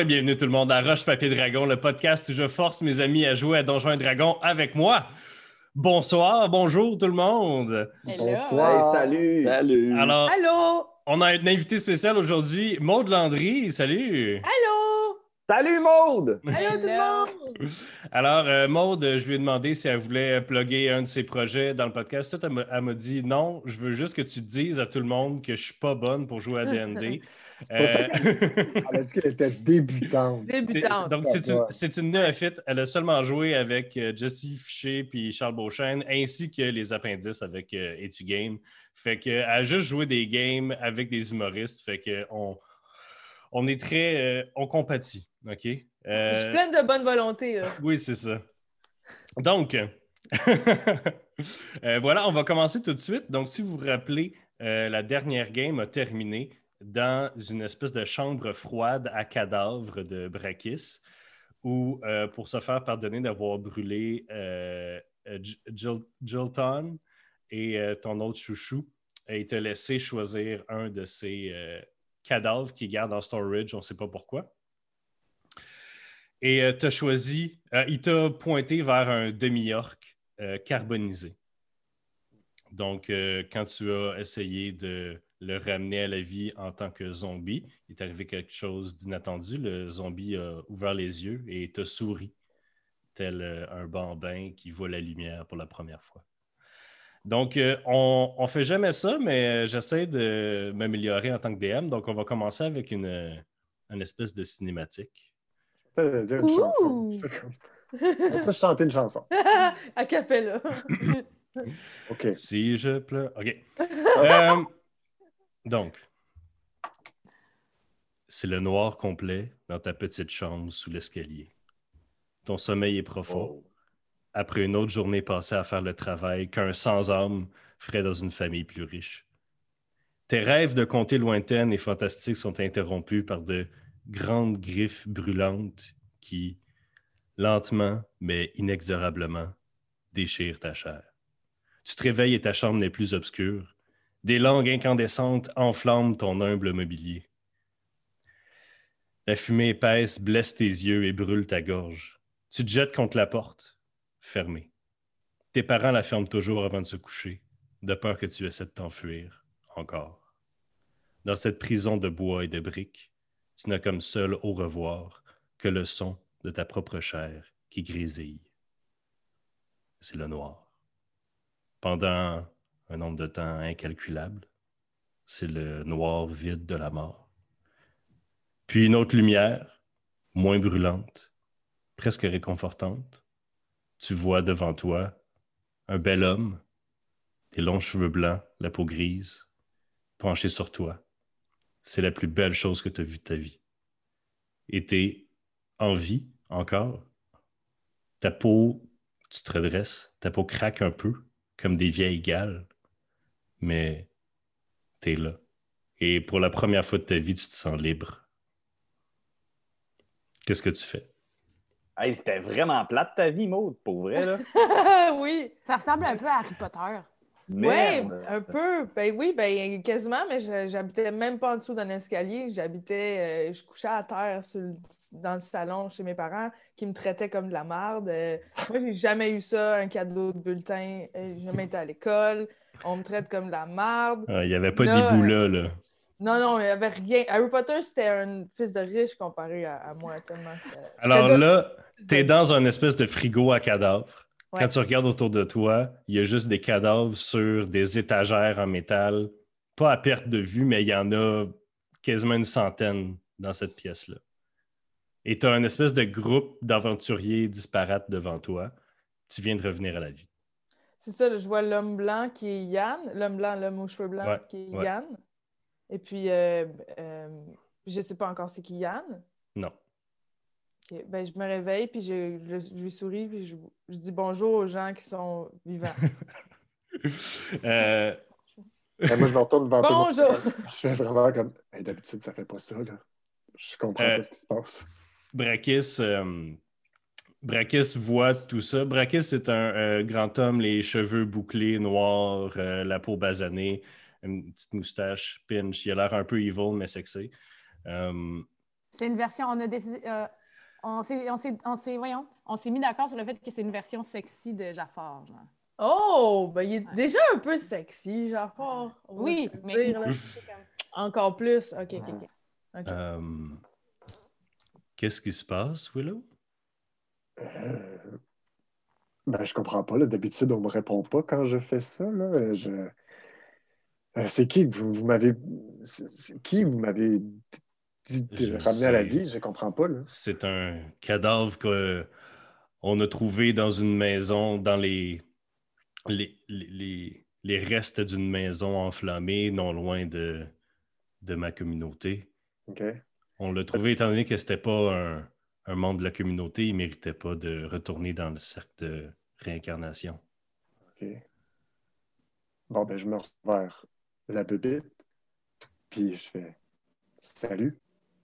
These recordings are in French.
et bienvenue tout le monde à Roche Papier Dragon, le podcast où je force mes amis à jouer à Donjons et Dragons avec moi. Bonsoir, bonjour tout le monde. Bonsoir. salut. Salut. Alors, Allô? on a un invité spécial aujourd'hui, Maude Landry. Salut. Allô? Salut Maude! Allô tout le monde? Alors, euh, Maude, je lui ai demandé si elle voulait plugger un de ses projets dans le podcast. Tout, elle m'a- elle m'a dit non, je veux juste que tu dises à tout le monde que je suis pas bonne pour jouer à D&D. C'est pas ça Euh, qu'elle elle a dit qu'elle était débutante. Débutante. Donc, c'est une, c'est une néophyte. Elle a seulement joué avec euh, Jesse Fiché puis Charles Beauchesne, ainsi que les appendices avec euh, Etu Game. Fait qu'elle a juste joué des games avec des humoristes. Fait qu'on on est très... euh, on compatit, OK? Euh, Je suis pleine de bonne volonté. Là. oui, c'est ça. Donc, euh, voilà, on va commencer tout de suite. Donc, si vous vous rappelez, euh, la dernière game a terminé dans une espèce de chambre froide à cadavre de Brakis, où, euh, pour se faire pardonner d'avoir brûlé euh, Jilton et euh, ton autre chouchou, il t'a laissé choisir un de ces euh, cadavres qu'il garde en storage, on ne sait pas pourquoi. Et tu as choisi, il t'a pointé vers un demi-orc carbonisé. Donc, quand tu as essayé de le ramener à la vie en tant que zombie, il est arrivé quelque chose d'inattendu. Le zombie a ouvert les yeux et t'a souri, tel euh, un bambin qui voit la lumière pour la première fois. Donc, euh, on ne fait jamais ça, mais euh, j'essaie de m'améliorer en tant que DM. Donc, on va commencer avec une, une espèce de cinématique. Je vais dire une Ouh! chanson. On peut chanter une chanson. à capella. OK. Si je pleure. OK. Euh, donc, c'est le noir complet dans ta petite chambre sous l'escalier. Ton sommeil est profond. Oh. Après une autre journée passée à faire le travail qu'un sans-âme ferait dans une famille plus riche. Tes rêves de conter lointaines et fantastiques sont interrompus par de grandes griffes brûlantes qui, lentement mais inexorablement, déchirent ta chair. Tu te réveilles et ta chambre n'est plus obscure. Des langues incandescentes enflamment ton humble mobilier. La fumée épaisse blesse tes yeux et brûle ta gorge. Tu te jettes contre la porte, fermée. Tes parents la ferment toujours avant de se coucher, de peur que tu essaies de t'enfuir, encore. Dans cette prison de bois et de briques, tu n'as comme seul au revoir que le son de ta propre chair qui grésille. C'est le noir pendant un nombre de temps incalculable. C'est le noir vide de la mort. Puis une autre lumière, moins brûlante, presque réconfortante. Tu vois devant toi un bel homme, des longs cheveux blancs, la peau grise, penché sur toi. C'est la plus belle chose que tu as vue de ta vie. Et t'es en vie encore? Ta peau, tu te redresses, ta peau craque un peu, comme des vieilles gales, mais t'es là. Et pour la première fois de ta vie, tu te sens libre. Qu'est-ce que tu fais? Hey, c'était vraiment plate ta vie, Maude, pour vrai, là. oui. Ça ressemble un peu à Harry Potter. Oui, Merde. un peu. Ben oui, ben quasiment, mais je- j'habitais même pas en dessous d'un escalier. J'habitais, euh, je couchais à terre sur le- dans le salon chez mes parents qui me traitaient comme de la marde. Euh, moi, j'ai jamais eu ça, un cadeau de bulletin. Euh, J'ai jamais été à l'école. On me traite comme de la marde. Ah, Il n'y avait pas Là, d'Iboula, là. Non, non, il n'y avait rien. Harry Potter, c'était un fils de riche comparé à, à moi, tellement. Alors là, t'es dans un espèce de frigo à cadavres. Ouais. Quand tu regardes autour de toi, il y a juste des cadavres sur des étagères en métal. Pas à perte de vue, mais il y en a quasiment une centaine dans cette pièce-là. Et tu as un espèce de groupe d'aventuriers disparates devant toi. Tu viens de revenir à la vie. C'est ça, là, je vois l'homme blanc qui est Yann, l'homme blanc, l'homme aux cheveux blancs Ouais, qui est ouais. Yann. Et puis, euh, euh, je sais pas encore c'est qui Yann. Non. Ben, je me réveille, puis je, je- je lui souris, puis je, je dis bonjour aux gens qui sont vivants. Euh, Ben, moi, je me retourne. Bonjour! Je fais vraiment comme. Hey, D'habitude, ça fait pas ça. Là. Je comprends Euh, pas ce qui se passe. Brakis, euh, Brakis voit tout ça. Brakis est un euh, grand homme, les cheveux bouclés, noirs, euh, la peau basanée, une petite moustache, pinch. Il a l'air un peu evil, mais sexy. Euh, C'est une version, on a décidé. euh, on s'est, on s'est, on s'est- voyons, on s'est mis d'accord sur le fait que c'est une version sexy de Jafar, genre. Oh, ben il est déjà un peu sexy, va Oui, mais dire, là. encore plus. Ok, ok, ok. Euh, Qu'est-ce qui se passe, Willow? Euh, Ben, je comprends pas. là. D'habitude, on me répond pas quand je fais ça. Là. Je... Euh, c'est qui que vous, vous m'avez. c'est- c'est qui vous m'avez ramener à la vie? Je comprends pas. C'est un cadavre qu'on a trouvé dans une maison, dans les, les, les, restes d'une maison enflammée, non loin de, de ma communauté. On l'a trouvé étant donné que c'était pas un, un membre de la communauté, il méritait pas de retourner dans le cercle de réincarnation. OK. Bon, ben, je me retourne vers la bébite. Puis je fais Salut,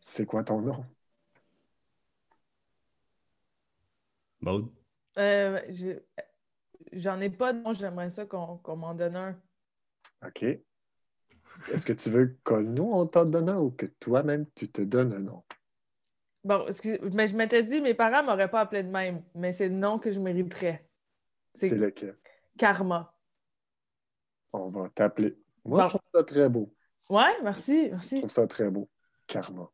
c'est quoi ton nom? Maud? Euh, je- J'en ai pas de nom, j'aimerais ça qu'on qu'on m'en donne un. OK. Est-ce que tu veux que nous, on t'en donne un ou que toi-même, tu te donnes un nom? Bon, excuse, mais je m'étais dit, mes parents m'auraient pas appelé de même, mais c'est le nom que je mériterais. C'est lequel? Karma. On va t'appeler. Moi, Bon. je trouve ça très beau. Ouais, merci, Je trouve ça très beau. Karma.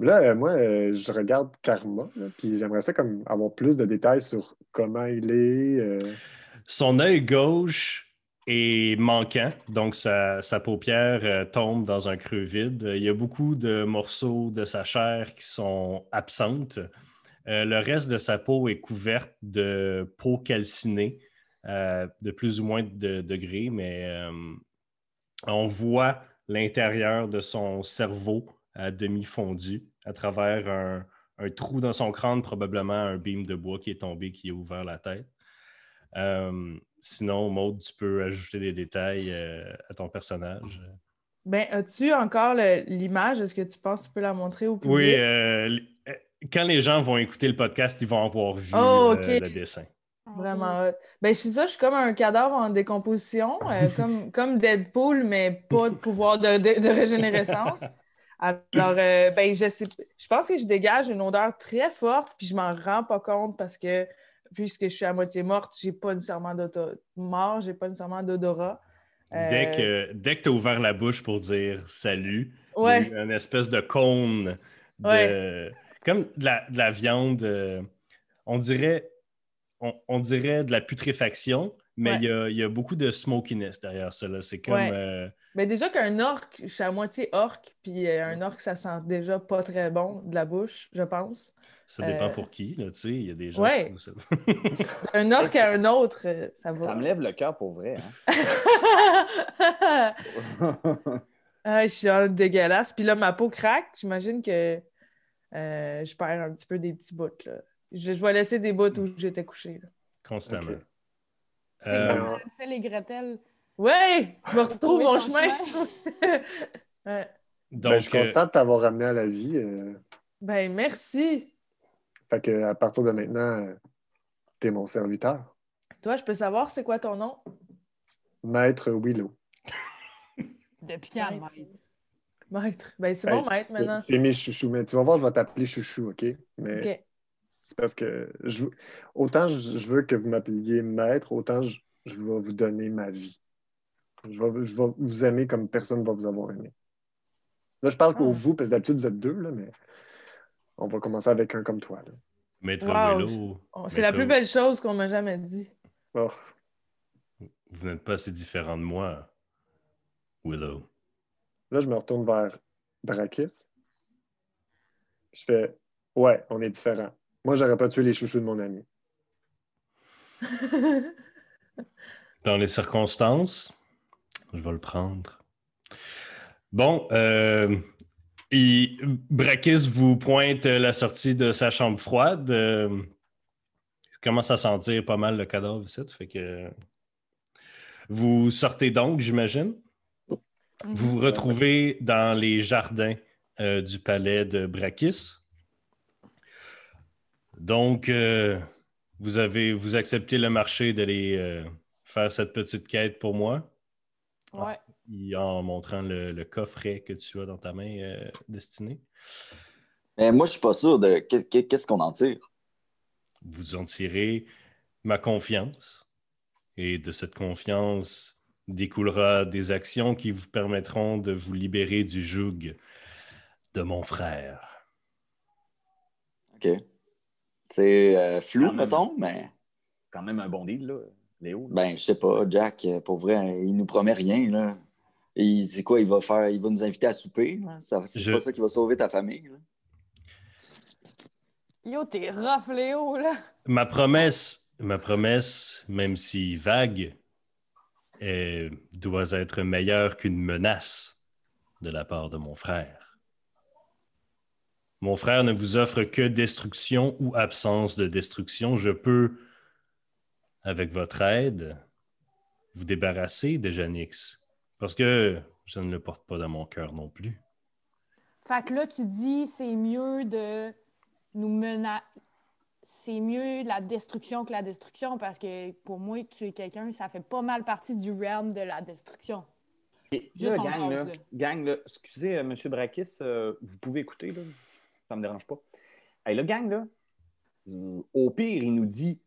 Là, euh, moi, euh, je regarde Karma, puis j'aimerais avoir plus de détails sur comment il est. euh, Son œil gauche est manquant, donc sa, sa paupière tombe dans un creux vide. Il y a beaucoup de morceaux de sa chair qui sont absentes. Le reste de sa peau est couverte de peau calcinée, de plus ou moins de degrés, mais on voit l'intérieur de son cerveau à demi fondu à travers un, un trou dans son crâne, probablement un beam de bois qui est tombé, qui a ouvert la tête. Euh, sinon, Maud, tu peux ajouter des détails euh, à ton personnage. Ben, as-tu encore l'image? Est-ce que tu penses que tu peux la montrer au public? Oui, euh, quand les gens vont écouter le podcast, ils vont avoir vu Oh, le dessin. Vraiment hot. Ben, je suis ça, je suis comme un cadavre en décomposition, comme, comme Deadpool, mais pas de pouvoir de, de, de régénérescence. Alors, euh, ben, je sais, je pense que je dégage une odeur très forte, puis je m'en rends pas compte parce que, puisque je suis à moitié morte, j'ai pas nécessairement d'odorat. Mort, j'ai pas nécessairement d'odorat. Euh, Dès que, dès que tu as ouvert la bouche pour dire salut, il y a Ouais, eu une espèce de cône de, Ouais. comme de la, de la viande, euh, on dirait on, on dirait de la putréfaction, mais Ouais. il y, a, il y a beaucoup de smokiness derrière ça. C'est comme Ben déjà qu'un orc, je suis à moitié orc, puis euh, un orc, ça sent déjà pas très bon de la bouche, je pense. ça dépend Euh, pour qui. là, tu sais, Il y a des gens Ouais. qui ça- Un orc à un autre, euh, ça va. Ça me lève le cœur pour vrai. hein. Ah, je suis en dégueulasse. Puis là, ma peau craque. J'imagine que euh, je perds un petit peu des petits bouts. Là. Je, je vais laisser des bouts où j'étais couché. constamment. Ok. C'est Euh, comme Hansel et Gretel. Ouais! Je me retrouve mon chemin. chemin. Ouais. donc, ben, je suis euh, content de t'avoir ramené à la vie. euh, Ben, merci. fait que à partir de maintenant, euh, t'es mon serviteur. Toi, je peux savoir c'est quoi ton nom? Maître Willow. Depuis quand, Maître. maître? Maître. Ben, c'est Hey, bon, maître, maintenant. C'est mes chouchous. Mais tu vas voir, je vais t'appeler chouchou, OK? Mais OK. c'est parce que je, autant je, je veux que vous m'appeliez maître, autant je, je vais vous donner ma vie. Je vais, je vais vous aimer comme personne ne va vous avoir aimé. Là, je parle qu'au Ah. vous, parce que d'habitude, vous êtes deux, là, mais on va commencer avec un comme toi. Là. Maître Wow. Willow, Oh, C'est la plus belle chose qu'on m'a jamais dit. Oh, vous n'êtes pas si différent de moi, Willow. Là, je me retourne vers Drakis. Je fais Ouais, on est différents. Moi, j'aurais pas tué les chouchous de mon ami. Dans les circonstances, je vais le prendre. Bon, euh, Brakis vous pointe la sortie de sa chambre froide. Euh, il commence à sentir pas mal le cadavre ici. Fait que vous sortez donc, j'imagine. Vous vous retrouvez dans les jardins euh, du palais de Brakis. Donc, euh, vous avez vous acceptez le marché d'aller euh, faire cette petite quête pour moi, Ouais. et en montrant le, le coffret que tu as dans ta main euh, destiné. Mais moi, je suis pas sûr de qu'est- qu'est- qu'est-ce qu'on en tire. Vous en tirez ma confiance. Et de cette confiance découlera des actions qui vous permettront de vous libérer du joug de mon frère. OK. C'est euh, flou, Quand même. mettons, mais Quand même un bon deal, là, Léo. là? ben, je sais pas, Jack, euh, pour vrai, il nous promet rien, là. Et c'est quoi, il va faire, il va nous inviter à souper, C'est Je- pas ça qui va sauver ta famille, là. Yo, t'es rough, Léo, là. Ma promesse, ma promesse, même si vague, est- doit être meilleure qu'une menace de la part de mon frère. Mon frère ne vous offre que destruction ou absence de destruction. Je peux, avec votre aide, vous débarrasser de Janix, parce que je ne le porte pas dans mon cœur non plus. Fait que là, tu dis c'est mieux de nous menacer. C'est mieux la destruction que la destruction parce que pour moi, tuer quelqu'un, ça fait pas mal partie du realm de la destruction. Et là, gang, là, là. gang, là, excusez, euh, M. Brakis, euh, vous pouvez écouter, là. ça me dérange pas. Hey, le gang, là, au pire, il nous dit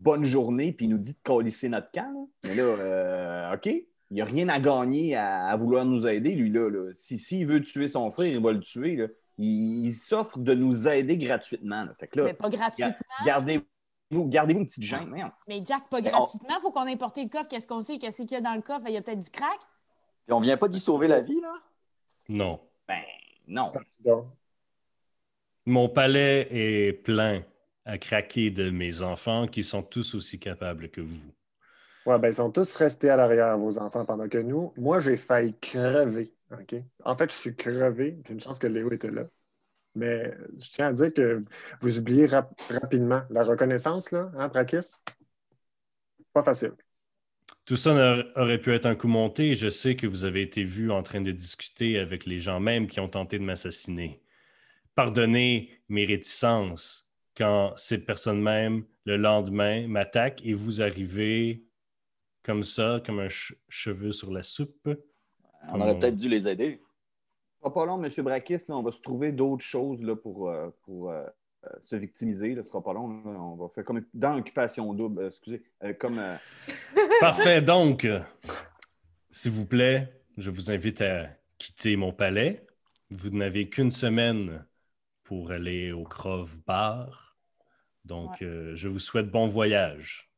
bonne journée, puis il nous dit de colisser notre camp. là. Mais là, euh, OK, il n'y a rien à gagner à, à vouloir nous aider, lui, là. là. Si, s'il veut tuer son frère, il va le tuer. Là. Il, il s'offre de nous aider gratuitement. là. Fait que là, Mais pas gratuitement. gardez-vous gardez une petite gêne. Merde. Mais Jack, pas gratuitement. Faut qu'on ait porté le coffre. Qu'est-ce qu'on sait? Qu'est-ce qu'il y a dans le coffre? Il y a peut-être du crack? Et on vient pas d'y sauver la vie, là? Non. Ben, non. Mon palais est plein à craquer de mes enfants qui sont tous aussi capables que vous. ouais, ben, ils sont tous restés à l'arrière, vos enfants, pendant que nous, moi, j'ai failli crever. En fait, je suis crevé. puis une chance que Léo était là. Mais je tiens à dire que vous oubliez rap- rapidement la reconnaissance, là, hein, Brakis? Pas facile. Tout ça aurait pu être un coup monté. Je sais que vous avez été vu en train de discuter avec les gens même qui ont tenté de m'assassiner. Pardonnez mes réticences quand ces personnes même, le lendemain, m'attaquent et vous arrivez comme ça, comme un che- cheveu sur la soupe? On aurait peut-être dû les aider. Pas, pas long, M. Brakis, là, on va se trouver d'autres choses là, pour, euh, pour euh, euh, se victimiser. là. Ce sera pas long. là. On va faire comme dans Occupation Double. euh, excusez. comme. Parfait, donc, s'il vous plaît, je vous invite à quitter mon palais. Vous n'avez qu'une semaine pour aller au Crove Bar. Donc, euh, je vous souhaite bon voyage.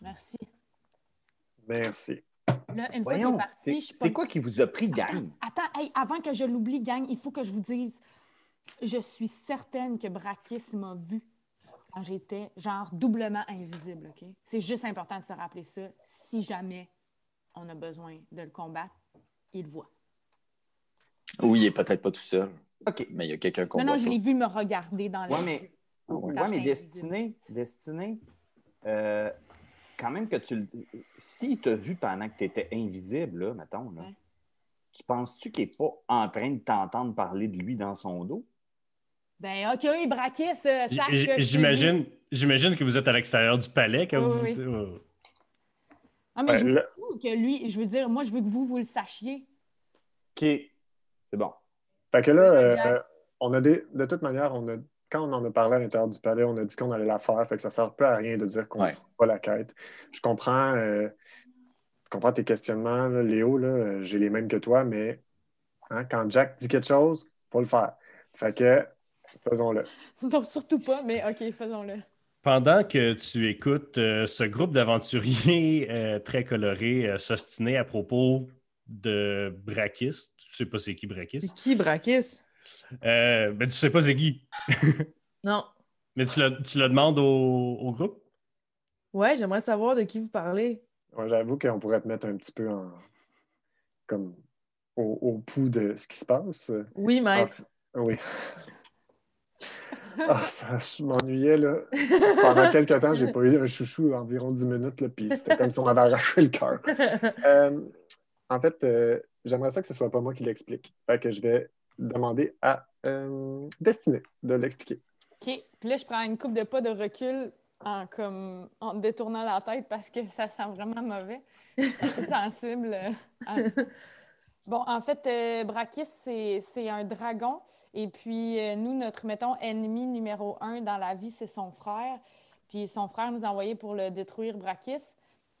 Merci. Merci. Là, une fois Voyons, parti, c'est je suis pas. c'est quoi qui vous a pris, gang? Attends, attends, hey, avant que je l'oublie, gang, il faut que je vous dise. Je suis certaine que Brakis m'a vu quand j'étais genre doublement invisible, OK? C'est juste important de se rappeler ça. Si jamais on a besoin de le combattre, il le voit. Oui, il est peut-être pas tout seul, OK. mais il y a quelqu'un qu'on Non, non, je l'ai vu me regarder dans les Ouais, mais, J'étais mais. Destiné, Destiné euh, quand même que tu le. S'il t'a vu pendant que tu étais invisible, là, mettons, là, Ouais. tu penses-tu qu'il n'est pas en train de t'entendre parler de lui dans son dos? Ben, OK, Brakis, euh, sache que. J'imagine, j'imagine que vous êtes à l'extérieur du palais quand Oui, vous. oui. Oh. Ah, mais je là- veux que lui, je veux dire, moi, je veux que vous, vous le sachiez. OK. C'est bon. Fait que là, euh, on a des, de toute manière, on a, quand on en a parlé à l'intérieur du palais, on a dit qu'on allait la faire. Fait que ça sert peu à rien de dire qu'on ne Ouais. fera pas la quête. Je comprends, euh, je comprends tes questionnements, là, Léo. là, J'ai les mêmes que toi, mais hein, quand Jack dit quelque chose, il faut le faire. Fait que faisons-le. Donc, surtout pas, mais OK, faisons-le. Pendant que tu écoutes euh, ce groupe d'aventuriers euh, très colorés euh, s'ostiner à propos de Brakis, tu sais pas c'est qui Brakis, C'est qui, Brakis? Euh, ben, tu sais pas c'est qui, Non. mais tu le, tu le demandes au, au groupe? Ouais, j'aimerais savoir de qui vous parlez. Ouais, J'avoue qu'on pourrait te mettre un petit peu en, comme au, au pouls de ce qui se passe. Oui, maître. Ah, oui. Ah, ça, je m'ennuyais, là. Pendant quelques temps, j'ai pas eu un chouchou environ 10 minutes, là, puis c'était comme si on m'avait arraché le cœur. Euh, en fait, euh, j'aimerais ça que ce soit pas moi qui l'explique. Fait que je vais demander à euh, Destinée de l'expliquer. OK. Puis là, je prends une coupe de pas de recul en, comme, en détournant la tête parce que ça sent vraiment mauvais. Je suis sensible. euh, à ça. Bon, en fait, euh, Brakis, c'est c'est un dragon. Et puis, euh, nous, notre, mettons, ennemi numéro un dans la vie, c'est son frère. Puis son frère nous a envoyé pour le détruire, Brakis.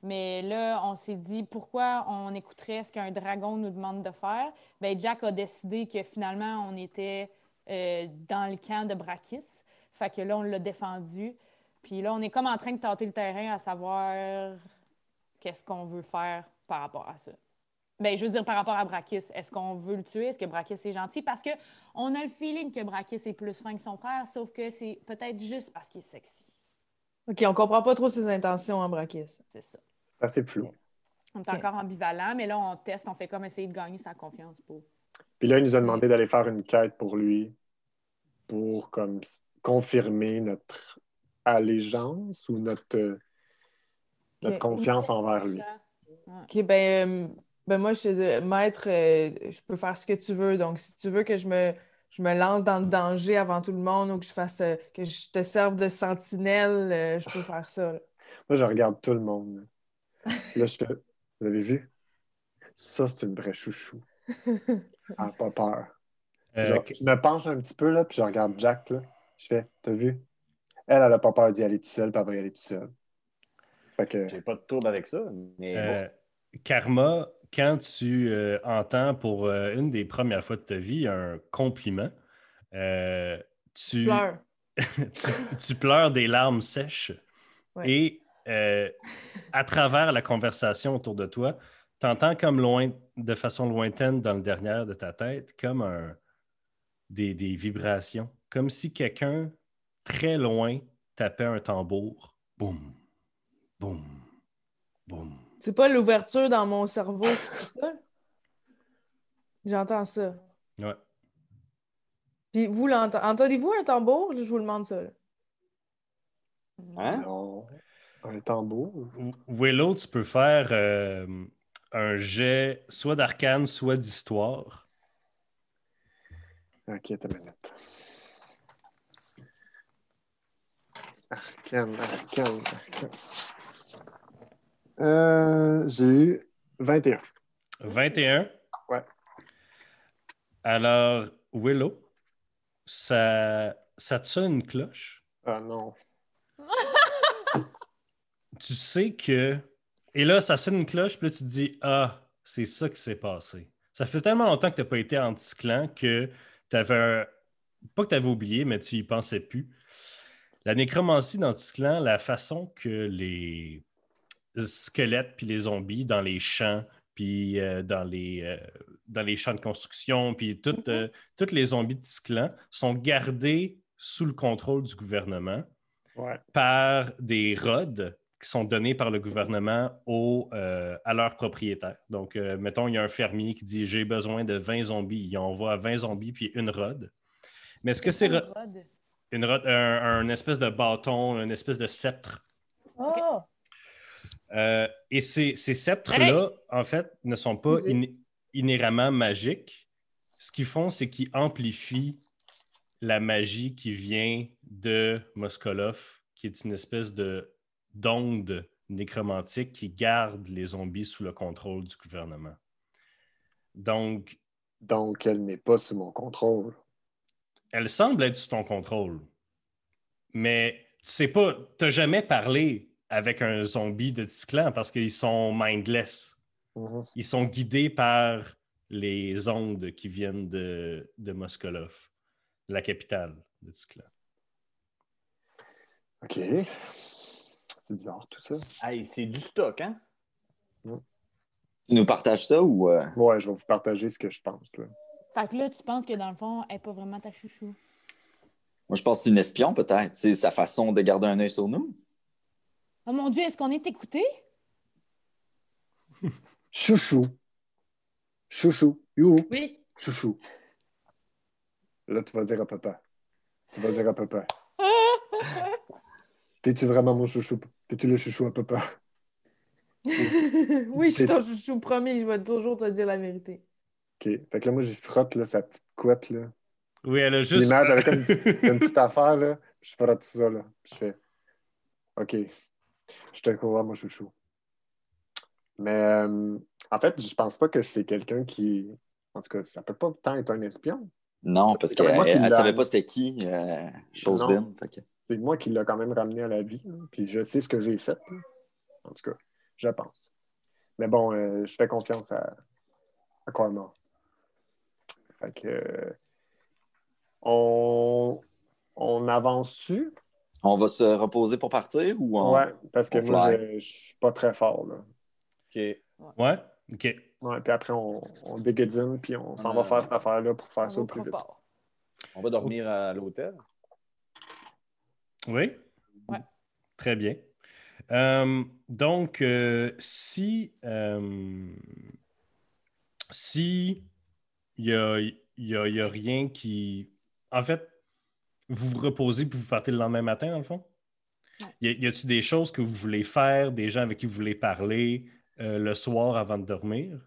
Mais là, on s'est dit, pourquoi on écouterait ce qu'un dragon nous demande de faire? Bien, Jack a décidé que finalement, on était euh, dans le camp de Brakis. Fait que là, on l'a défendu. Puis là, on est comme en train de tâter le terrain à savoir qu'est-ce qu'on veut faire par rapport à ça. Ben, je veux dire, par rapport à Brakis, est-ce qu'on veut le tuer? Est-ce que Brakis est gentil? Parce qu'on a le feeling que Brakis est plus fin que son frère, sauf que c'est peut-être juste parce qu'il est sexy. OK, on comprend pas trop ses intentions en Brakis. C'est ça. C'est assez flou. On est encore ambivalent, mais là, on teste, on fait comme essayer de gagner sa confiance pour. Puis là, il nous a demandé d'aller faire une quête pour lui, pour comme confirmer notre allégeance ou notre, euh, notre confiance envers lui. OK, ben, euh, ben moi, je maître, euh, je peux faire ce que tu veux. Donc, si tu veux que je me, je me lance dans le danger avant tout le monde ou que je fasse que je te serve de sentinelle, je peux faire ça. là. Moi, je regarde tout le monde. Là, je fais, vous avez vu? Ça, c'est une vraie chouchou. Elle n'a pas peur. Euh, Genre, je me penche un petit peu, là, puis je regarde Jack, là. Je fais, t'as vu? Elle, elle n'a pas peur d'y aller toute seule, puis elle va y aller toute seule. Fait que, J'ai pas de tour avec ça, mais bon. Euh, Karma, quand tu euh, entends pour euh, une des premières fois de ta vie un compliment, euh, tu, Pleure. tu, tu pleures des larmes sèches Ouais. et euh, à travers la conversation autour de toi, tu entends comme loin, de façon lointaine dans le derrière de ta tête, comme un, des, des vibrations, comme si quelqu'un très loin tapait un tambour. Boum, boum, boum. C'est pas l'ouverture dans mon cerveau qui fait ça? J'entends ça. Ouais. Puis vous, l'ent- entendez-vous un tambour? Je vous le demande ça. là. Hein? non, un tambour. Willow, tu peux faire euh, un jet soit d'arcane, soit d'histoire. Ok, t'as minute. Arcane, arcane, arcane. Euh, j'ai eu 21. 21. Ouais. Alors, Willow, ça, ça te sonne une cloche? Ah non. Tu sais que. Et là, ça sonne une cloche, puis là, tu te dis Ah, c'est ça qui s'est passé. Ça fait tellement longtemps que tu n'as pas été anti-clan que tu avais. Pas que tu avais oublié, mais tu y pensais plus. La nécromancie d'Anticlan, la façon que les squelettes puis les zombies dans les champs, puis euh, dans, les, euh, dans les champs de construction, puis toutes euh, toutes les zombies de Ticlan sont gardés sous le contrôle du gouvernement Ouais. par des rods qui sont donnés par le gouvernement aux, euh, à leurs propriétaires. Donc, euh, mettons, il y a un fermier qui dit J'ai besoin de 20 zombies. Il envoie 20 zombies puis une rod. Mais est-ce que c'est ro- Rod? une rod, un, un espèce de bâton, une espèce de sceptre? Oh! Euh, et ces, ces sceptres-là, en fait, ne sont pas in- inhéremment magiques. Ce qu'ils font, c'est qu'ils amplifient la magie qui vient de Moskolov, qui est une espèce de d'onde nécromantique qui garde les zombies sous le contrôle du gouvernement. Donc, Donc, elle n'est pas sous mon contrôle. elle semble être sous ton contrôle. Mais tu sais pas, tu n'as jamais parlé avec un zombie de Ticlan parce qu'ils sont mindless. Mhm. Ils sont guidés par les ondes qui viennent de, de Moskolov, la capitale de Ticlan. OK. C'est bizarre, tout ça. Hey, c'est du stock, hein? Tu nous partages ça ou. euh, Ouais, je vais vous partager ce que je pense. Là. Fait que là, tu penses que dans le fond, elle n'est pas vraiment ta chouchou. Moi, je pense que c'est une espion, peut-être. C'est sa façon de garder un œil sur nous. Oh mon Dieu, est-ce qu'on est écouté? Chouchou. Chouchou. You. Oui. Chouchou. Là, tu vas dire à papa. Tu vas dire à papa. T'es-tu vraiment mon chouchou? T'es-tu le chouchou à papa? oui, je suis ton chouchou promis, je vais toujours te dire la vérité. OK. Fait que là, moi, j'y frotte là, sa petite couette. Là. Oui, elle a juste. L'image avec une, une petite affaire. Là. Je frotte ça. Là. Puis je fais OK. Je te crois, mon chouchou. Mais euh, en fait, je pense pas que c'est quelqu'un qui. En tout cas, ça peut pas tant être un espion. Non, parce qu'elle ne savait pas c'était qui, euh, chose Non. Fait que- C'est moi qui l'a quand même ramené à la vie. là. Puis je sais ce que j'ai fait. là. En tout cas, je pense. Mais bon, euh, je fais confiance à, à Cormor. Fait que. euh, on, on avance-tu? On va se reposer pour partir ou on... Ouais, parce que moi, je, je suis pas très fort. Là. OK. Ouais? OK. Ouais, puis après, on, on puis on s'en Euh, va faire cette affaire-là pour faire On ça au plus vite. fort. On va dormir à l'hôtel. Oui? Ouais. Très bien. Euh, donc, euh, si euh, si il y a, il y a- il y a rien qui... En fait, vous vous reposez puis vous partez le lendemain matin, dans le fond? Y a- y a-t-il des choses que vous voulez faire, des gens avec qui vous voulez parler euh, le soir avant de dormir?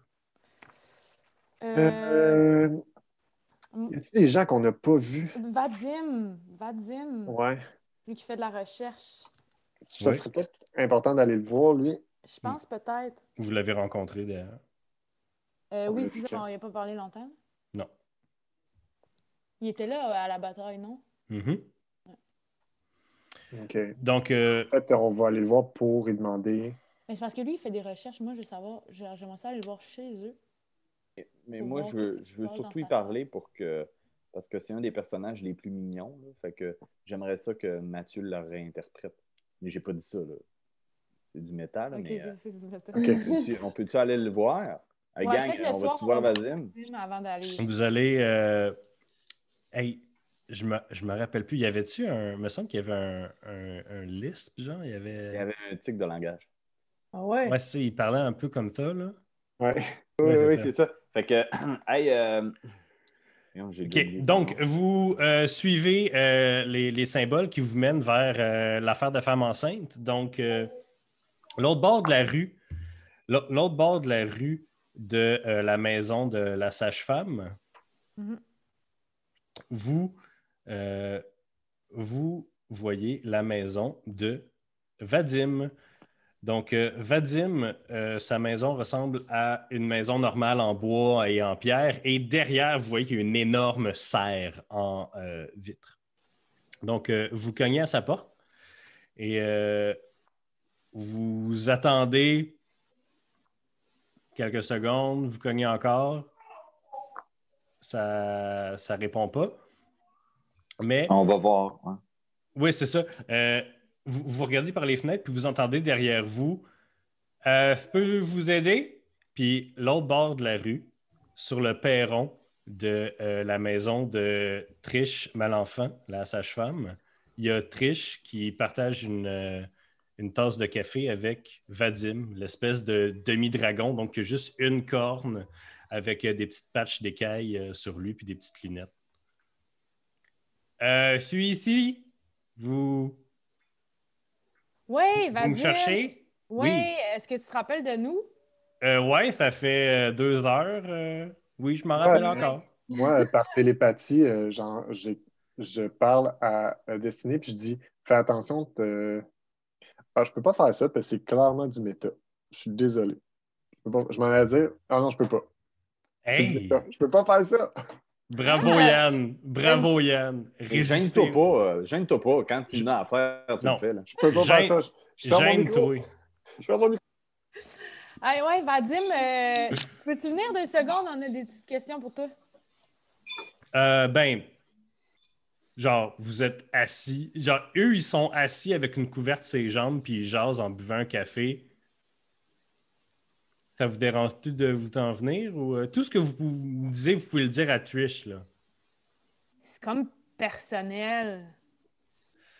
Y a-t-il des gens qu'on n'a pas vus? Vadim, Vadim, Ouais. Lui qui fait de la recherche. Ça Oui. serait peut-être important d'aller le voir, lui. Je pense peut-être. Vous l'avez rencontré d'ailleurs? Euh, oui, c'est ça, on n'y a pas parlé longtemps. Non. Il était là euh, à la bataille, non? Mhm. OK. Donc, euh, En fait, on va aller le voir pour lui demander. Mais c'est parce que lui, il fait des recherches. Moi, je veux savoir, j'aimerais ça aller le voir chez eux. Mais moi, je veux, je surtout y parler pour que. Parce que c'est un des personnages les plus mignons. là. Fait que j'aimerais ça que Mathieu le réinterprète. Mais j'ai pas dit ça, là. C'est du métal, Ok, mais. euh, c'est- on peut-tu aller le voir? Ouais, gang, on va-tu voir va- Vadim? Vadim avant d'aller. Vous allez. euh, Hey, je me, je me rappelle plus. Y avait-tu un. Il me semble qu'il y avait un, un, un lisp, genre. Il y avait. Il y avait un tic de langage. Ah ouais? Ouais, c'est, il parlait un peu comme ça, là. Ouais. Oui, oui, c'est c'est ça. Fait que, hey, euh... Donc, vous euh, suivez euh, les, les symboles qui vous mènent vers euh, l'affaire de femme enceinte. Donc, euh, l'autre bord de la rue, l'au- l'autre bord de la rue de euh, la maison de la sage-femme, Mhm. vous, euh, vous voyez la maison de Vadim. Donc, euh, Vadim, euh, sa maison ressemble à une maison normale en bois et en pierre. Et derrière, vous voyez qu'il y a une énorme serre en euh, vitre. Donc, vous cognez à sa porte et vous attendez quelques secondes, vous cognez encore. Ça ne répond pas. Mais On va voir. ouais. oui, c'est ça. Euh, vous, regardez par les fenêtres, puis vous entendez derrière vous euh, Je peux vous aider Puis l'autre bord de la rue, sur le perron de euh, la maison de Trish Malenfant, la sage-femme, il y a Trish qui partage une, euh, tasse de café avec Vadim, l'espèce de demi-dragon, donc juste une corne avec euh, des petites patches d'écailles euh, sur lui, puis des petites lunettes. Euh, je suis ici. Vous, Oui, vous Vadim. me cherchez? Oui, Oui. est-ce que tu te rappelles de nous? Euh, ouais, ça fait euh, deux heures. euh, oui, je m'en rappelle Ouais. encore. Moi, par télépathie, euh, genre, j'ai- je parle à, à Destinée, puis je dis Fais attention, te... ah, je peux pas faire ça parce que c'est clairement du méta. Je suis désolé. Je, peux pas- je m'en allais dire Ah non, je peux pas. C'est du Hey, méta. Je peux pas faire ça. Bravo Yann, bravo Yann. Gêne-toi pas, euh, gêne-toi pas. Quand tu l'as à faire, tu Non. le fais. Là. Je peux pas Gêne- faire ça. Je. Gêne-toi. Je micro. Ah ouais, Vadim, euh, peux-tu venir deux secondes? On a des petites questions pour toi. Euh, ben, genre, vous êtes assis. Genre, eux, ils sont assis avec une couverte sur les jambes, puis ils jasent en buvant un café. Ça vous dérange-tu de vous en venir? Ou euh, tout ce que vous, vous me disiez, vous pouvez le dire à Trish, là. C'est comme personnel.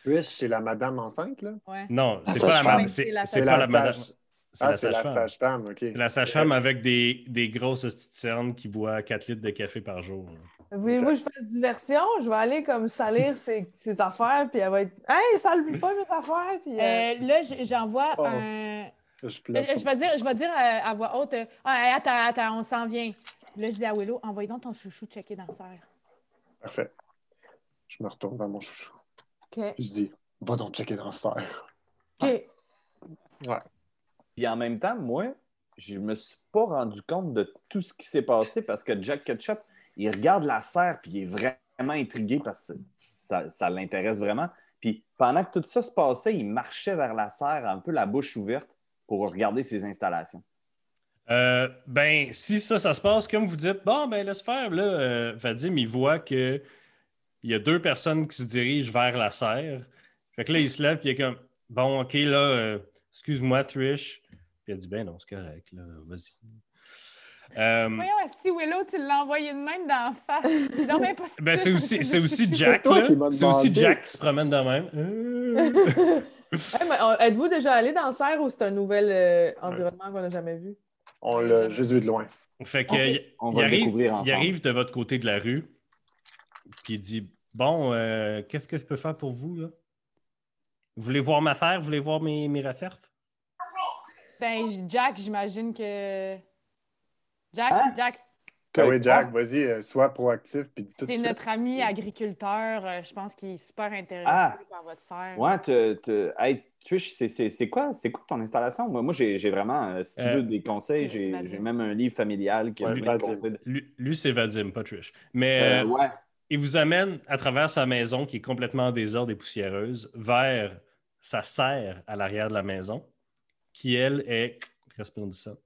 Trish, c'est la madame enceinte, là? Ouais. Non, c'est pas la. C'est C'est pas la madame. C'est Ah, la c'est la sage-femme. OK. C'est la sage-femme avec des, des grosses petites cernes qui boit 4 litres de café par jour. Voulez-vous que je fasse diversion? Je vais aller comme salir ses, ses affaires, puis elle va être Hey, salue pas mes affaires! Puis, euh, Euh, là, j'envoie Oh. un. Je Euh. Je vais dire, je vais dire euh, à voix haute euh, Ah, attends, attends, on s'en vient. Là, je dis à Willow Envoie donc ton chouchou checker dans le serre. Parfait. Je me retourne vers mon chouchou. Puis je dis Va donc checker dans le serre. OK. Puis en même temps, moi, je me suis pas rendu compte de tout ce qui s'est passé parce que Jack Ketchup, il regarde la serre puis il est vraiment intrigué parce que ça, ça l'intéresse vraiment. Puis pendant que tout ça se passait, il marchait vers la serre, un peu la bouche ouverte, pour regarder ses installations? Euh, ben, si ça, ça se passe comme vous dites, bon, ben, laisse faire. Là, euh, Vadim, il voit que il y a deux personnes qui se dirigent vers la serre. Fait que là, il se lève, puis il est comme, bon, OK, là, euh, excuse-moi, Trish. Puis il a dit, ben non, c'est correct, là, vas-y. Euh, Voyons, si Willow, tu l'as envoyé de même d'en face. Non, mais pas ben, c'est aussi, c'est aussi Jack, là. C'est aussi. Jack qui se promène de même. Euh. Hey, mais, Êtes-vous déjà allé dans le serre ou c'est un nouvel euh, environnement qu'on n'a jamais vu? On l'a juste vu de loin. Fait que, Ok. il- On il, va le arrive, découvrir il ensemble. arrive de votre côté de la rue, puis il dit Bon, euh, qu'est-ce que je peux faire pour vous, là? Vous voulez voir ma affaire Vous voulez voir mes, mes recettes Ben, Jack, j'imagine que. Jack, Hein? Jack, Ah oui, Jack, vas-y, euh, sois proactif puis dis tout c'est ça. notre ami agriculteur. euh, Je pense qu'il est super intéressé Ah. par votre serre. Ouais, te, te- hey, Trish, c'est- c'est c'est quoi, c'est quoi ton installation? Moi, moi j'ai j'ai vraiment, euh, si tu Euh, veux des conseils, j'ai même un livre familial qui a Ouais, Vadim. conseils. Lui, lui, c'est Vadim, pas Trish. Mais euh, ouais, il vous amène à travers sa maison qui est complètement en désordre et poussiéreuse vers sa serre à l'arrière de la maison, qui, elle, est resplendissante.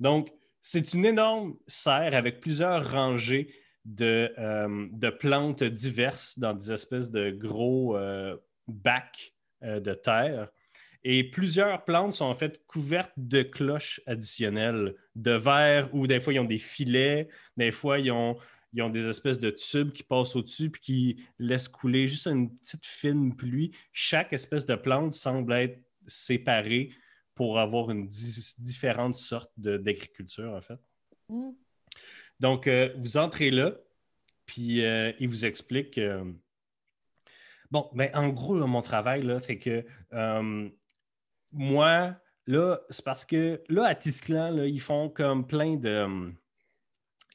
Donc, c'est une énorme serre avec plusieurs rangées de, euh, plantes diverses dans des espèces de gros euh, bacs euh, de terre. Et plusieurs plantes sont en fait couvertes de cloches additionnelles, de verre, ou des fois ils ont des filets, des fois ils ont ils ont des espèces de tubes qui passent au-dessus puis qui laissent couler juste une petite fine pluie. Chaque espèce de plante semble être séparée pour avoir une di- différente sorte d'agriculture, en fait. Mm. Donc, euh, vous entrez là, puis euh, il vous explique. euh, Bon, ben, en gros, là, mon travail, là, c'est que moi, là, c'est parce que là, à Tisclan, là, ils font comme plein de.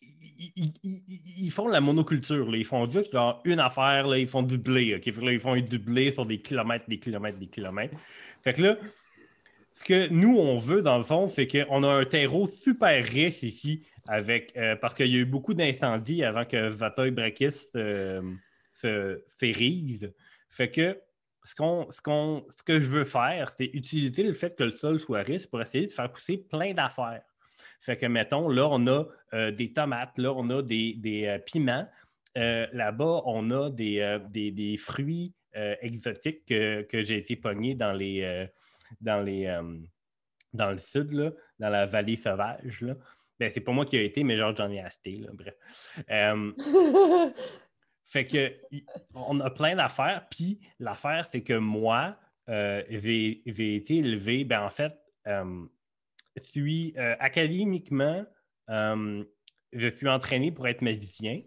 Ils, ils- ils- ils font la monoculture. là. Ils font juste genre, une affaire, là, ils font du blé. ok? Fait que là, ils font du blé sur des kilomètres, des kilomètres, des kilomètres. Fait que là, ce que nous, on veut, dans le fond, c'est qu'on a un terreau super riche ici, avec, euh, parce qu'il y a eu beaucoup d'incendies avant que Vatoy Brakis euh, se s'érige. Fait que ce, ce, ce que je veux faire, c'est utiliser le fait que le sol soit riche pour essayer de faire pousser plein d'affaires. Fait que, mettons, là, on a euh, des tomates, là, on a des, des, piments. Là-bas, on a des, des, des fruits exotiques que, que j'ai été pogné dans les, dans, les, euh, dans le sud, là, dans la vallée sauvage. Là. Ben, c'est pas moi qui ai été, mais genre j'en ai acheté. Là, bref. Euh, fait que on a plein d'affaires. Puis l'affaire, c'est que moi, euh, j'ai été élevé, ben en fait, euh, suis euh, académiquement, je suis entraîné pour être magicien.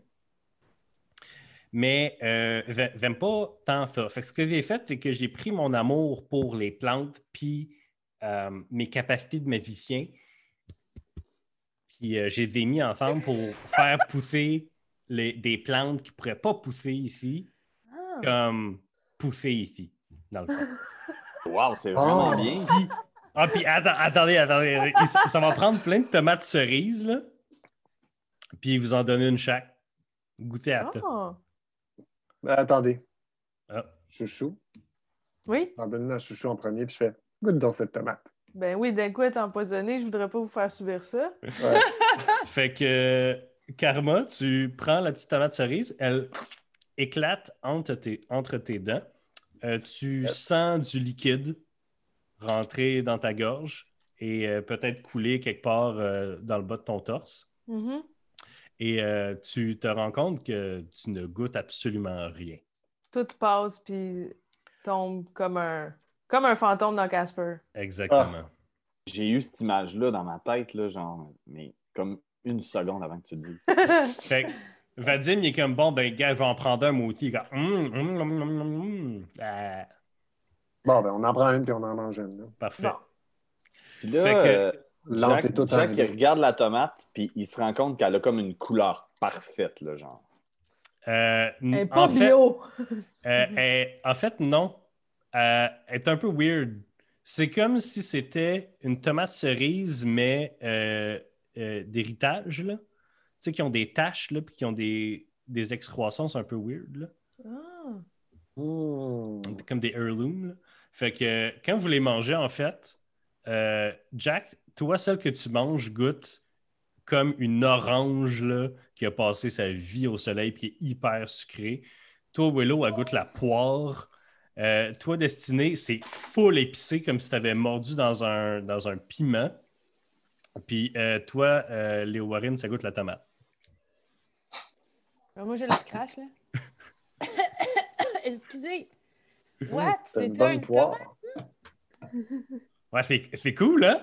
Mais euh, j'ai- j'aime pas tant ça. Fait que ce que j'ai fait, c'est que j'ai pris mon amour pour les plantes, puis euh, mes capacités de magicien, puis euh, je les ai mis ensemble pour faire pousser les- des plantes qui ne pourraient pas pousser ici, Ah. comme pousser ici, dans le fond. wow, c'est vraiment Oh. bien. Ah, puis attendez, attendez. Ça va prendre plein de tomates cerises, là. Puis vous en donnez une chaque. Goûtez à ça. Euh, attendez. Ah. Chouchou. Oui? J'en donne une à Chouchou en premier, puis je fais goûte dans cette tomate. Ben oui, d'un coup, être empoisonné, je voudrais pas vous faire subir ça. Ouais. Fait que, Karma, tu prends la petite tomate cerise, elle éclate entre tes, entre tes dents. Euh, tu sens du liquide rentrer dans ta gorge et euh, peut-être couler quelque part euh, dans le bas de ton torse. Mhm. Et euh, tu te rends compte que tu ne goûtes absolument rien. Tout passe, puis tombe comme un, comme un fantôme dans Casper. Exactement. J'ai eu cette image-là dans ma tête, là, genre, mais comme une seconde avant que tu le dises. Fait que Vadim, il est comme bon, ben, gars, je vais en prendre un, moi aussi. Il est comme, Hum, hum, hum, hum, hum, hum. Ah, Bon, ben, on en prend une, puis on en mange une. là. parfait. Bon. Puis là, Fait que- euh, Lancez Jack, tout Jack, il regarde la tomate, puis il se rend compte qu'elle a comme une couleur parfaite, là, genre. Euh, Elle pas en, fait, bio. euh, elle- en fait, non. Euh, elle est un peu weird. C'est comme si c'était une tomate cerise, mais euh, euh, d'héritage, là. Tu sais, qui ont des taches, là, puis qui ont des, des excroissances un peu weird, là. Ah. Comme des heirlooms, là. Fait que quand vous les mangez, en fait, euh, Jack, toi, celle que tu manges goûte comme une orange, là, qui a passé sa vie au soleil, puis qui est hyper sucrée. Toi, Willow, elle goûte la poire. Euh, toi, Destiné, c'est full épicé, comme si tu avais mordu dans un, dans un piment. Puis euh, toi, euh, Léo Warren, ça goûte la tomate. Moi, je le crache, là. Excusez. What? C'est une une poire. Ouais, c'est c'est cool, hein?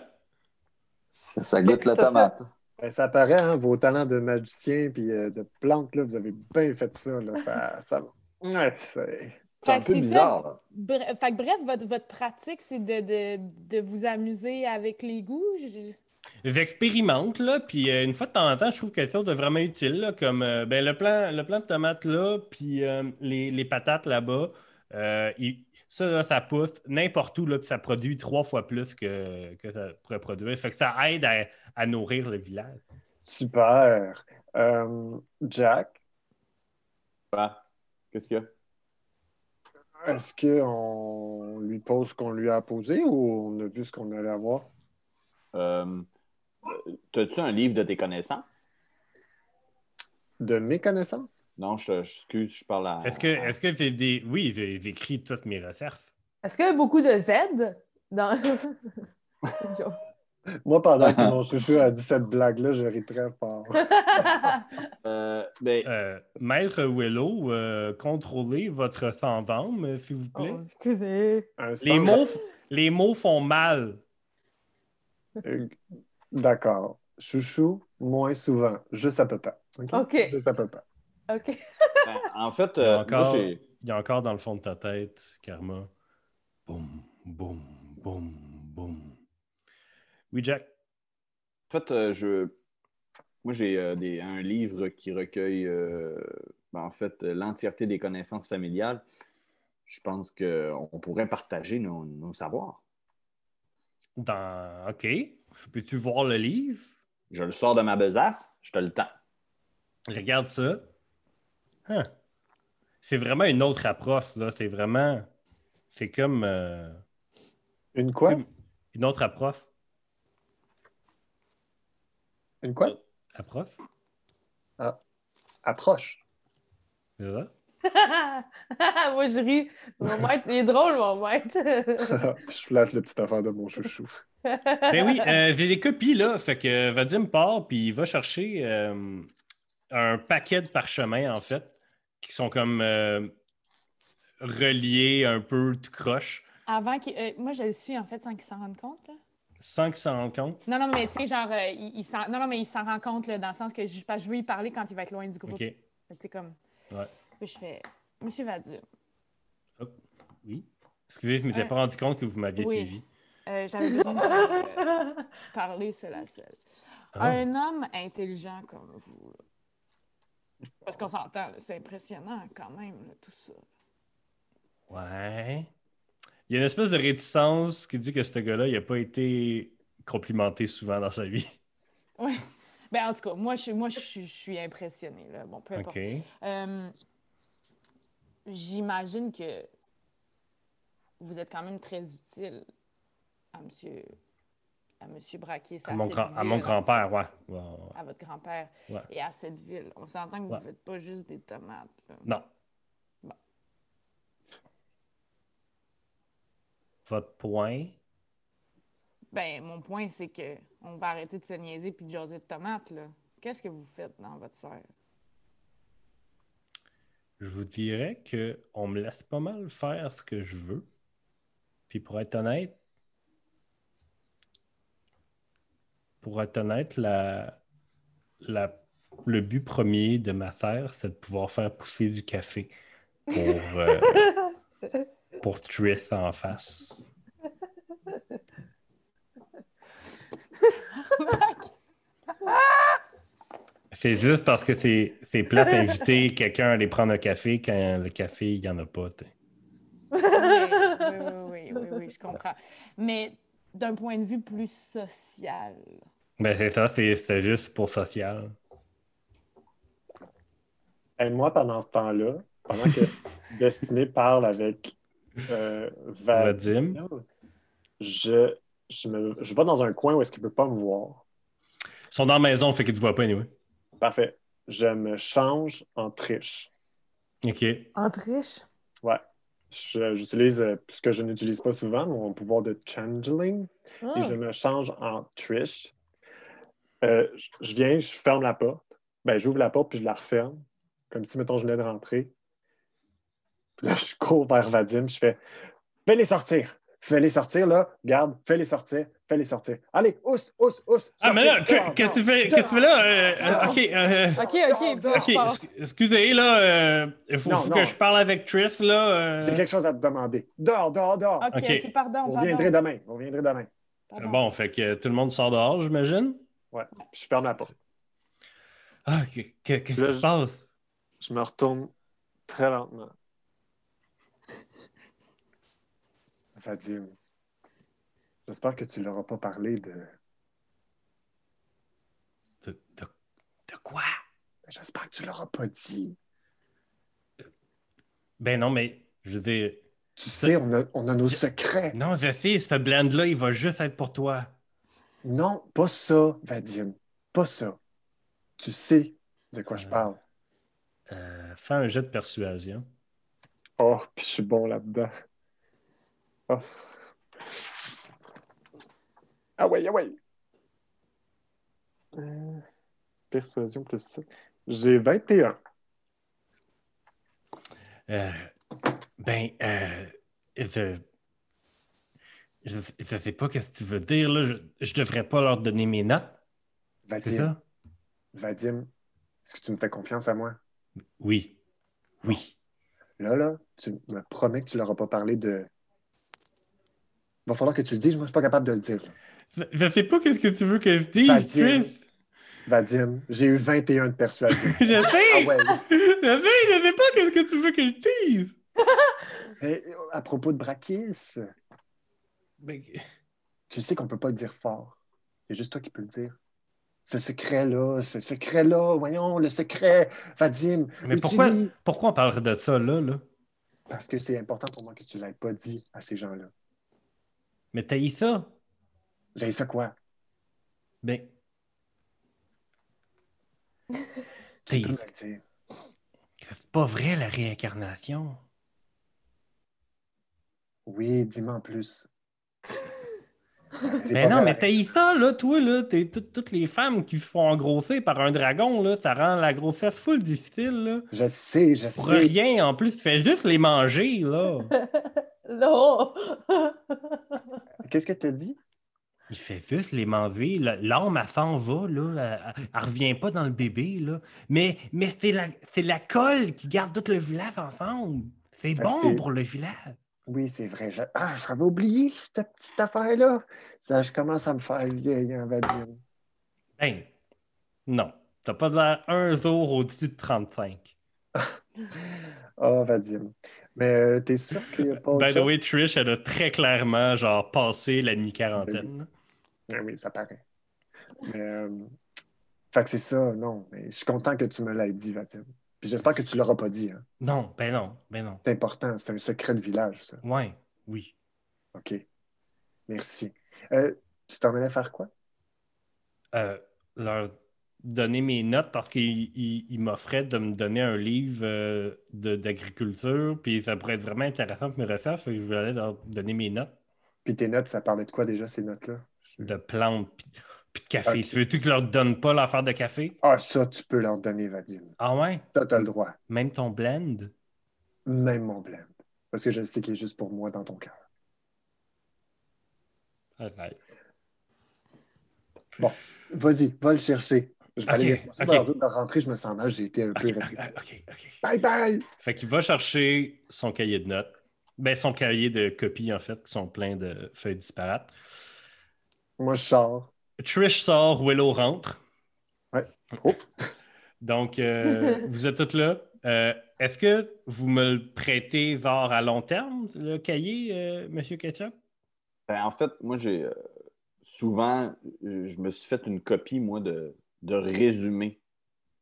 Ça, ça goûte la tomate. Ben, ça paraît, hein, vos talents de magicien puis euh, de plante, là, vous avez bien fait ça. Là. Ça, ça- Ouais, c'est- C'est un Fait que peu bizarre. là. Bre- fait que bref, votre, votre pratique, c'est de, de, de vous amuser avec les goûts. Je- J'expérimente, là, puis euh, une fois de temps en temps, je trouve quelque chose de vraiment utile, là, comme euh, ben, le, plan, le plan de tomates là, puis euh, les, les patates là-bas. euh, ça, là, ça pousse n'importe où, là, puis ça produit trois fois plus que, que ça pourrait produire. Fait que ça aide à, à nourrir le village. super. Euh, Jack, Ah, Qu'est-ce qu'il y a? est-ce qu'on lui pose ce qu'on lui a posé ou on a vu ce qu'on allait avoir? Euh, T'as-tu un livre de tes connaissances? De mes connaissances? Non, je, je- excuse, je parle à. Est-ce que, est-ce que j'ai des. Oui, écrit toutes mes recherches. Est-ce qu'il y a beaucoup de Z dans. Moi, pendant que mon chouchou a dit cette blague-là, je ris très fort. Euh, ben, Euh, Maître Willow, euh, contrôlez votre euh, s'il vous plaît. Oh, excusez. Les, mots, les mots font mal. D'accord. Chouchou, moins souvent. Juste à peu près. OK. Juste à peu près. OK. ben, en fait, Il y a euh, encore- moi, j'ai. Il y a encore dans le fond de ta tête, Karma. Boum, boum, boum, boum. Oui, Jack. En fait, euh, je. Moi, j'ai euh, des- un livre qui recueille, euh, ben, en fait, l'entièreté des connaissances familiales. Je pense qu'on pourrait partager nos, nos savoirs. Dans... OK. Peux-tu voir le livre? Je le sors de ma besace, je te le tends. Regarde ça. Huh. C'est vraiment une autre approche, là. C'est vraiment... C'est comme euh, Une quoi? une autre approche. Une quoi? Approche? Approche. C'est ça? Moi, je ris. Mon maître, il est drôle, mon maître. je flatte le petit affaire de mon chouchou. Ben oui, euh, j'ai des copies, là. Fait que Vadim part, puis il va chercher euh, un paquet de parchemins, en fait, qui sont comme euh, reliés un peu tout croche, Avant qu'il. euh, moi, je le suis, en fait, sans qu'il s'en rende compte. Là. sans qu'il s'en rende compte? Non, non, mais tu sais, genre, euh, il, il s'en... non, non, mais il s'en rend compte là, dans le sens que je, parce que je veux y parler quand il va être loin du groupe. OK. Sais, comme. Ouais. Puis je fais. Monsieur Vadim, Oui. Excusez, je ne m'étais pas rendu compte que vous m'aviez oui. suivi. j'avais besoin de parler à seul. Ah. Un homme intelligent comme vous. là. Parce qu'on s'entend, c'est impressionnant quand même, là, tout ça. Ouais. Il y a une espèce de réticence qui dit que ce gars-là, il n'a pas été complimenté souvent dans sa vie. Ouais. Ben, en tout cas, moi, je, suis- moi, je, je suis impressionnée. Là. Bon, peu importe. Euh, J'imagine que vous êtes quand même très utile à monsieur, à monsieur Braquier. À mon, grand- à mon grand-père, ouais. Ouais, ouais. À votre grand-père Ouais. et à cette ville. On s'entend que vous ne faites pas juste des tomates. là. Non. Bon. Votre point? Ben, mon point, c'est que on va arrêter de se niaiser puis de jaser de tomates. là. Qu'est-ce que vous faites dans votre serre? Je vous dirais que on me laisse pas mal faire ce que je veux. Puis pour être honnête, pour être honnête, le but premier de ma terre, c'est de pouvoir faire pousser du café pour, euh, pour Triss en face. C'est juste parce que c'est c'est plate d'inviter quelqu'un à aller prendre un café quand le café, il n'y en a pas. Mais oui, oui, oui, oui, je comprends. Mais d'un point de vue plus social. Ben, c'est ça, c'est c'est juste pour social. Et moi, pendant ce temps-là, pendant que Destiné parle avec euh, Vadim, Vadim. je, je, me, je vais dans un coin où est-ce qu'il ne peut pas me voir. Ils sont dans la maison, fait qu'ils te voient pas, anyway. Parfait. Je me change en triche. OK. En triche? Ouais. Je- J'utilise euh, ce que je n'utilise pas souvent, mon pouvoir de changeling, et je me change en triche. Euh, je- viens, je ferme la porte. Ben, j'ouvre la porte puis je la referme, comme si, mettons, je venais de rentrer. Puis là, je cours vers Vadim, je fais Fais-les sortir! Fais-les sortir, là. Garde, fais-les sortir, fais-les sortir. Allez, ous, ous, ous! Ah, mais là, qu'est-ce que tu fais, qu'est-ce que tu fais là? Euh, euh, OK, euh, Ok, ok. excusez, là, euh, il faut, Non, faut non. que je parle avec Trish, là. euh. J'ai quelque chose à te demander. Dehors, dehors, dehors. OK, OK. OK, pardon, Vous reviendrez demain. Vous reviendrez demain. Pardon. Bon, fait que tout le monde sort dehors, j'imagine. Ouais. Je ferme la porte. Ah, que- que- qu'est-ce qui je- se passe? Je me retourne très lentement. Vadim, j'espère que tu ne leur as pas parlé de. De, de, de quoi? J'espère que tu ne leur as pas dit. Ben non, mais je veux dire, Tu sais, on a, on a nos Je- secrets. non, je sais, ce blend-là, il va juste être pour toi. Non, pas ça, Vadim. Pas ça. Tu sais de quoi je Euh. parle. Euh, fais un jet de persuasion. Oh, puis je suis bon là-dedans. Oh. Ah ouais, ah ouais. Euh, persuasion plus ça. J'ai 21. Euh, ben, euh, je, je sais pas qu'est-ce que tu veux dire, là. Je, je devrais pas leur donner mes notes, Vadim, ça? Vadim, est-ce que tu me fais confiance à moi? Oui. Oui. Là, là, tu me promets que tu leur as pas parlé de. Il va falloir que tu le dises, moi je suis pas capable de le dire. Je, je sais pas qu'est-ce que tu veux que je dise, Vadim. Vadim, j'ai eu 21 de persuasion. Je sais! ah ouais. Je sais, je sais pas qu'est-ce que tu veux que je dise. À propos de Brakis, Tu sais qu'on peut pas le dire fort. C'est juste toi qui peux le dire. Ce secret-là, ce secret-là, voyons, le secret, Vadim. mais pourquoi, pourquoi on parlerait de ça, là, là? Parce que c'est important pour moi que tu ne l'aies pas dit à ces gens-là. Mais t'as eu ça? J'ai ça quoi? Ben, Tu T'es- peux me le dire. c'est pas vrai, la réincarnation. Oui, dis-moi en plus. Mais non, mais la- t'as eu ça, là, toi, là. T'es tout- toutes les femmes qui se font engrosser par un dragon, là. Ça rend la grossesse full difficile, là. Je sais, je Pour sais. rien, en plus. Tu fais juste les manger, là. Non! Qu'est-ce que tu as dit? Il fait juste les manger. L'âme, elle s'en va, là. Elle, elle- elle revient pas dans le bébé, là. Mais, mais c'est la, c'est la colle qui garde tout le village ensemble. C'est Ben, bon pour le village. Oui, c'est vrai. Je... Ah, j'avais oublié cette petite affaire-là. Ça, je commence à me faire vieille, on va dire. Ben, non. T'as pas l'air un jour au-dessus de 35. Oh, Vadim. Mais euh, t'es sûr qu'il n'y a pas By the way, Trish, elle a très clairement, genre, passé la mi-quarantaine. là. Ah oui, ça paraît. Mais, euh, fait que c'est ça, non. Mais je suis content que tu me l'aies dit, Vadim. Puis j'espère que tu l'auras pas dit. hein. Non, ben non, ben non. C'est important, c'est un secret de village, ça. Ouais, oui. OK. Merci. Euh, tu t'en allais faire quoi? Euh, leur donner mes notes parce ils m'offraient de me donner un livre euh, d'agriculture, puis ça pourrait être vraiment intéressant pour mes recherches, je voulais leur donner mes notes Puis tes notes, ça parlait de quoi déjà, ces notes-là? Je- de plantes puis de café. Tu veux-tu que je leur donne pas l'affaire de café? Ah, ça, tu peux leur donner, Vadim. Ah ouais? Ça, t'as le droit. Même ton blend? Même mon blend. Parce que je sais qu'il est juste pour moi dans ton cœur. Arrête. Vas-y, va le chercher. Je vais aller ok. leur dire de rentrer, je me sens mal, j'ai été un peu. Bye bye! Fait qu'il va chercher son cahier de notes. Ben, son cahier de copies, en fait, qui sont pleins de feuilles disparates. Moi, je sors. Trish sort, Willow rentre. Ouais. Oh. Donc, euh, vous êtes toutes là? Euh, Est-ce que vous me le prêtez vers à long terme, le cahier, euh, Monsieur Ketchup? Ben, en fait, moi, j'ai euh, souvent, je, me suis fait une copie, moi, de, de résumé.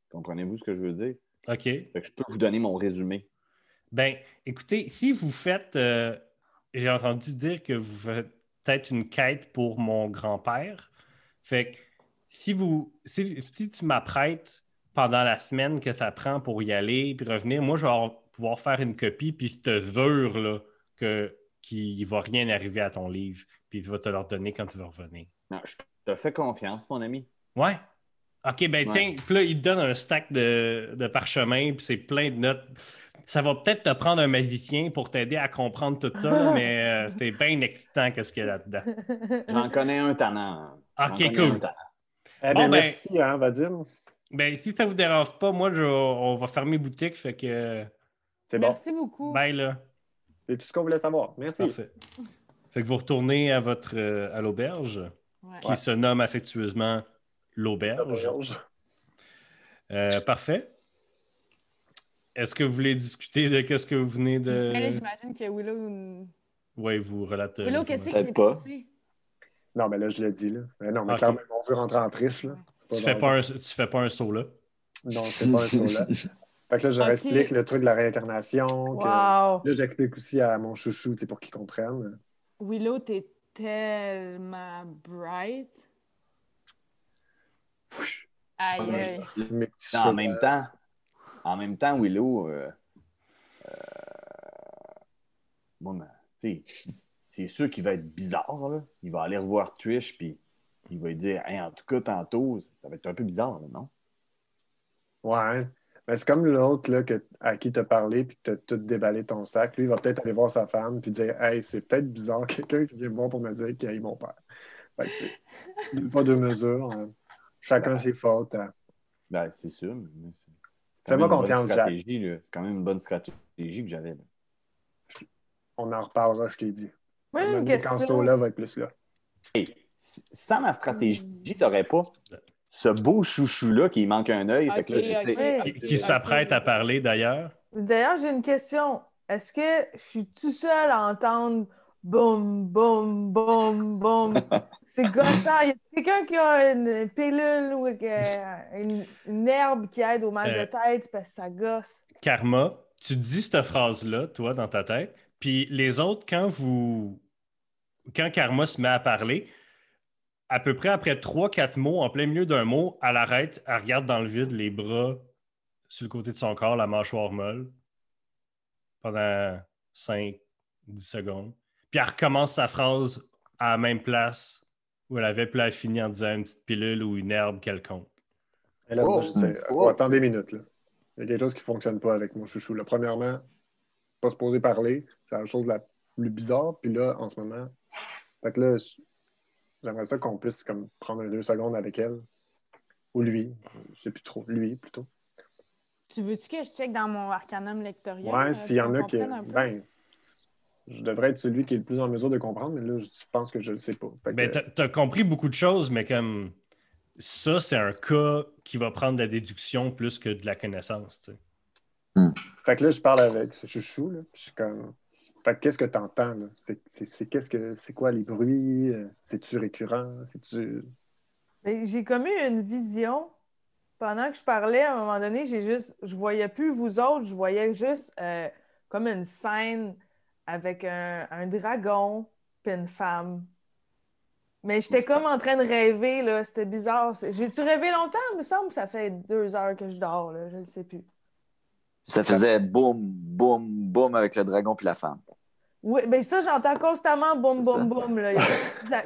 Comprenez-vous ce que je veux dire? OK. Fait que je peux vous donner mon résumé. Ben, écoutez, si vous faites. euh, J'ai entendu dire que vous faites peut-être une quête pour mon grand-père. Fait que si vous. Si, si tu m'apprêtes pendant la semaine que ça prend pour y aller puis revenir, moi, je vais pouvoir faire une copie puis je te jure là, que qu'il ne va rien arriver à ton livre. Puis je vais te le redonner quand tu vas revenir. Non, je te fais confiance, mon ami. Ouais. OK, ben Ouais. tiens, puis là, il te donne un stack de, de parchemin, puis c'est plein de notes. Ça va peut-être te prendre un magicien pour t'aider à comprendre tout ça, mais euh, c'est bien excitant qu'est-ce qu'il y a là-dedans. J'en connais un tannant. Ok, cool. Eh Bon, bien, ben- merci, hein, Vadim. Ben, si ça vous dérange pas, moi, je- on va fermer boutique, fait que C'est bon. Merci beaucoup. bye là. C'est tout ce qu'on voulait savoir. Merci. Parfait. Fait que vous retournez à votre euh, à l'auberge, Ouais. qui se nomme affectueusement l'auberge. Euh, parfait. Est-ce que vous voulez discuter de qu'est-ce que vous venez de. Là, j'imagine que Willow. Oui, vous relatez. Willow, qu'est-ce qui s'est pas. passé? Non, mais là, je l'ai dit. Là. Mais non, mais quand même, on veut rentrer en triche. Là. Tu fais, pas un, tu fais pas un saut là. Non, c'est pas un saut là. Fait que là, je leur Ok. explique le truc de la réincarnation. que- Wow! Là, j'explique aussi à mon chouchou, tu sais, pour qu'il comprenne. Willow, t'es tellement bright. Aïe, aïe. Mes petits Non, en même temps, en même temps, Willow, euh, euh, bon, ben, tu sais, c'est sûr qu'il va être bizarre. Là. Il va aller revoir Trish, puis il va lui dire Hey, en tout cas, tantôt, ça va être un peu bizarre, là, non? Ouais. Mais c'est comme l'autre là, que, à qui t'as parlé puis que t'as tout déballé ton sac. Lui, il va peut-être aller voir sa femme puis dire Hey, c'est peut-être bizarre, quelqu'un qui vient me voir pour me dire qu'il a eu mon père. Fait que, tu sais, deux pas deux mesures. hein. Chacun ses fautes. hein. Ben, c'est sûr. Fais-moi confiance, là. C'est quand même une bonne stratégie que j'avais. On en reparlera, je t'ai dit. Moi, j'ai une Quand question. Sola va être plus là. Hey, sans ma stratégie, t'aurais pas ce beau chouchou-là qui manque un œil. Qui, qui s'apprête à parler d'ailleurs? D'ailleurs, j'ai une question. Est-ce que je suis tout seul à entendre boum, boum, boum, boum? C'est gossant. Y a quelqu'un qui a une pilule ou une, une herbe qui aide au mal Euh. de tête parce que ça gosse? Karma, tu dis cette phrase-là, toi, dans ta tête, puis les autres, quand vous. Quand Karma se met à parler, à peu près après trois, quatre mots, en plein milieu d'un mot, elle arrête, elle regarde dans le vide, les bras sur le côté de son corps, la mâchoire molle, pendant 5, 10 secondes. Puis elle recommence sa phrase à la même place où elle avait, puis elle finit en disant une petite pilule ou une herbe quelconque. Et là, Oh, moi, je sais, oh. oh, attendez une minute. Là. Il y a quelque chose qui ne fonctionne pas avec mon chouchou. Là. Premièrement, pas se poser parler. C'est la chose la plus bizarre. Puis là, en ce moment, fait que là, j'aimerais ça qu'on puisse comme, prendre deux secondes avec elle. Ou lui. Je sais plus trop. Lui, plutôt. Tu veux-tu que je check dans mon arcanum lectoriel? Ouais, euh, s'il y en a qui. Ben, je devrais être celui qui est le plus en mesure de comprendre, mais là, je pense que je ne le sais pas. Fait que, Ben, t'as- t'as compris beaucoup de choses, mais comme ça, c'est un cas qui va prendre de la déduction plus que de la connaissance. tu sais. Fait que là, je parle avec ce chouchou, là, puis je suis comme. Qu'est-ce que tu entends, là? C'est, qu'est-ce que c'est quoi les bruits? Euh, C'est-tu récurrent? C'est-tu. J'ai comme eu une vision. Pendant que je parlais, à un moment donné, j'ai juste, je voyais plus vous autres, je voyais juste euh, comme une scène avec un, un dragon puis une femme. Mais j'étais comme en train de rêver, là. C'était bizarre. J'ai-tu rêvé longtemps? Il me semble que ça fait deux heures que je dors, là. Je ne sais plus. Ça faisait boum, boum, boum avec le dragon puis la femme. Oui, ben ça, j'entends constamment boum, boum, boum. Là.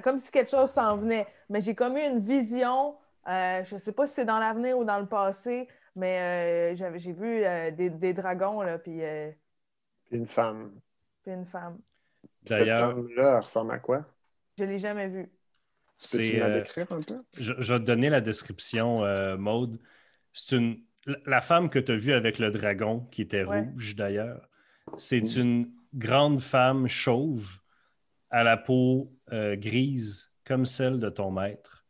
Comme si quelque chose s'en venait. Mais j'ai comme eu une vision. euh, je ne sais pas si c'est dans l'avenir ou dans le passé, mais euh, j'avais- j'ai vu euh, des, des dragons, là, puis, euh, Une femme. puis une femme. Cette D'ailleurs, femme-là, elle ressemble à quoi? Je ne l'ai jamais vue. Peux-tu la décrire un peu? je, je vais te donner la description, euh, Maude. C'est une. La- femme que tu as vue avec le dragon, qui était Ouais. rouge d'ailleurs, c'est une grande femme chauve à la peau euh, grise, comme celle de ton maître,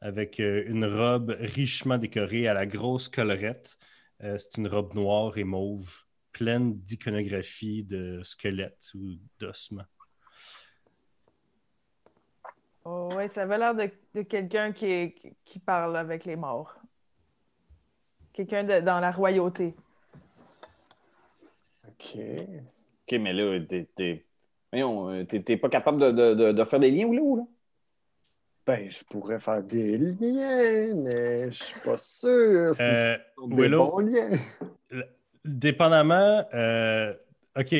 avec euh, une robe richement décorée à la grosse collerette, Euh, c'est une robe noire et mauve, pleine d'iconographie de squelettes ou d'ossements. Oh, ouais, ça avait l'air de, de quelqu'un qui, qui parle avec les morts. Quelqu'un de- dans la royauté. OK. OK, mais là, t'es, t'es... voyons, euh, t'es- t'es pas capable de, de- de- de faire des liens ou là ou là? Ben, je pourrais faire des liens, mais je suis pas sûr si Euh, sont des Willow? bons liens. Dépendamment, euh, OK.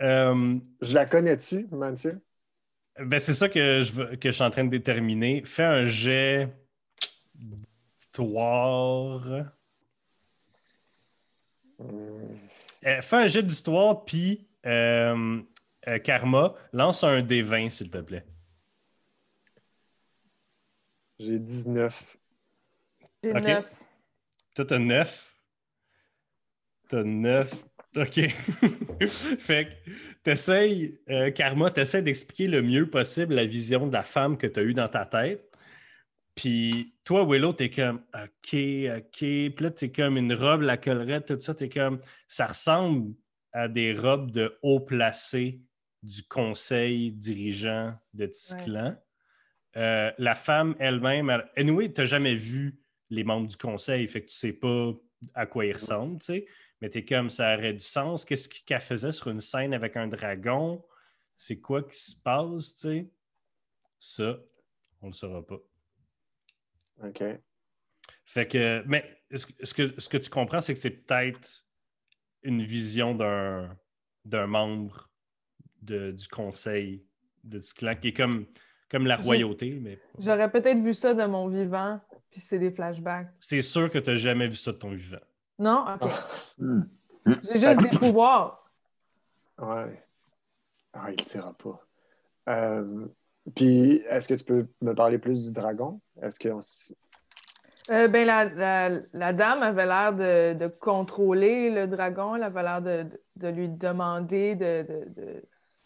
Euh, Je la connais-tu, Mathieu? ben, c'est ça que je, que je suis en train de déterminer. Fais un jet d'histoire. Hmm. Euh, fais un jet d'histoire, puis euh, euh, Karma, lance un D20, s'il te plaît. J'ai 19. J'ai Ok. neuf. Toi, t'as 9. T'as 9. OK. fait que t'essayes, euh, Karma, t'essaies d'expliquer le mieux possible la vision de la femme que t'as eue dans ta tête. Puis toi, Willow, t'es comme OK, OK. Puis là, t'es comme une robe, la collerette, tout ça. T'es comme ça ressemble à des robes de haut placé du conseil dirigeant de Tisclan. Euh, la femme elle-même, elle... anyway, t'as jamais vu les membres du conseil, fait que tu sais pas à quoi ils ressemblent, tu sais. Mais t'es comme ça aurait du sens. Qu'est-ce qu'elle faisait sur une scène avec un dragon? C'est quoi qui se passe, tu sais? Ça, on le saura pas. OK. Fait que, mais ce que, ce que, ce que tu comprends, c'est que c'est peut-être une vision d'un, d'un membre de- du conseil de ce clan qui est comme, comme la royauté, mais J'aurais peut-être vu ça de mon vivant, puis c'est des flashbacks. c'est sûr que tu n'as jamais vu ça de ton vivant. Non? OK. Hmm. J'ai juste des pouvoirs. Ouais. Ah, il ne dira pas. Euh, Puis, est-ce que tu peux me parler plus du dragon? Est-ce que. Euh, ben, la, la- la dame avait l'air de, de contrôler le dragon. Elle avait l'air de, de- lui demander de, de- de-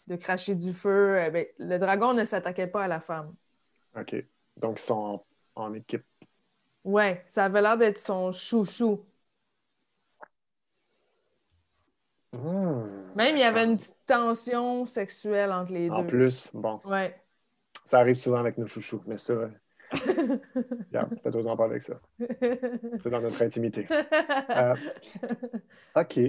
de cracher du feu. Euh, ben, le dragon ne s'attaquait pas à la femme. OK. Donc, ils sont en, en équipe. Ouais, ça avait l'air d'être son chouchou. Hmm. Même, il y avait une petite tension sexuelle entre les En deux. plus, bon, Ouais. Ça arrive souvent avec nos chouchous, mais ça, regarde, fais-toi en parler avec ça. C'est dans notre intimité. Euh, OK.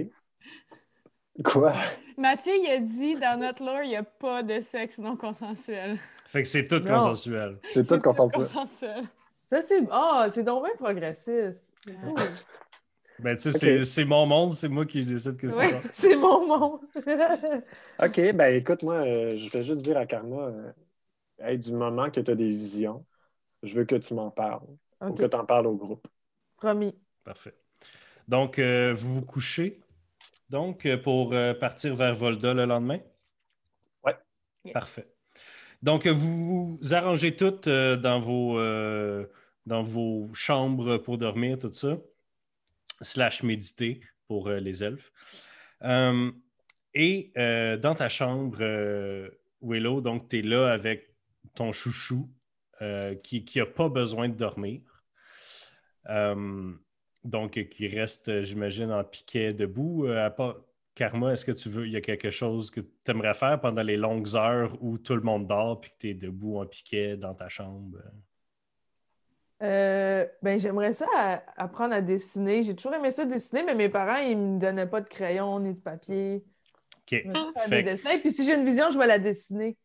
Quoi? Mathieu, il a dit dans notre lore, il n'y a pas de sexe non consensuel. Fait que c'est tout Non. consensuel. C'est tout consensuel. consensuel. Ça, c'est. Ah, c'est donc bien progressiste. Ben, tu sais, c'est- mon monde, c'est moi qui décide que c'est Ouais, ça. c'est mon monde. OK, ben écoute, moi, euh, je vais juste dire à Karma, euh, hey, du moment que tu as des visions, je veux que tu m'en parles. Ou que tu en parles au groupe. promis. Parfait. Donc, euh, vous vous couchez donc euh, pour euh, partir vers Volda le lendemain? Yes. Parfait. Donc, vous vous arrangez toutes euh, dans, vos, euh, dans vos chambres pour dormir, tout ça, slash méditer pour euh, les elfes. Euh, et euh, dans ta chambre, euh, Willow, donc tu es là avec ton chouchou euh, qui n'a pas besoin de dormir. Euh, donc, qui reste, j'imagine, en piquet debout. Euh, à part- Karma, est-ce que tu veux, il y a quelque chose que tu aimerais faire pendant les longues heures où tout le monde dort puis que tu es debout en piquet dans ta chambre? Euh, ben, j'aimerais ça à- apprendre à dessiner. J'ai toujours aimé ça dessiner, mais mes parents, ils me donnaient pas de crayon ni de papier. OK. Je me faire Fait des que- dessins, puis si j'ai une vision, je vais la dessiner.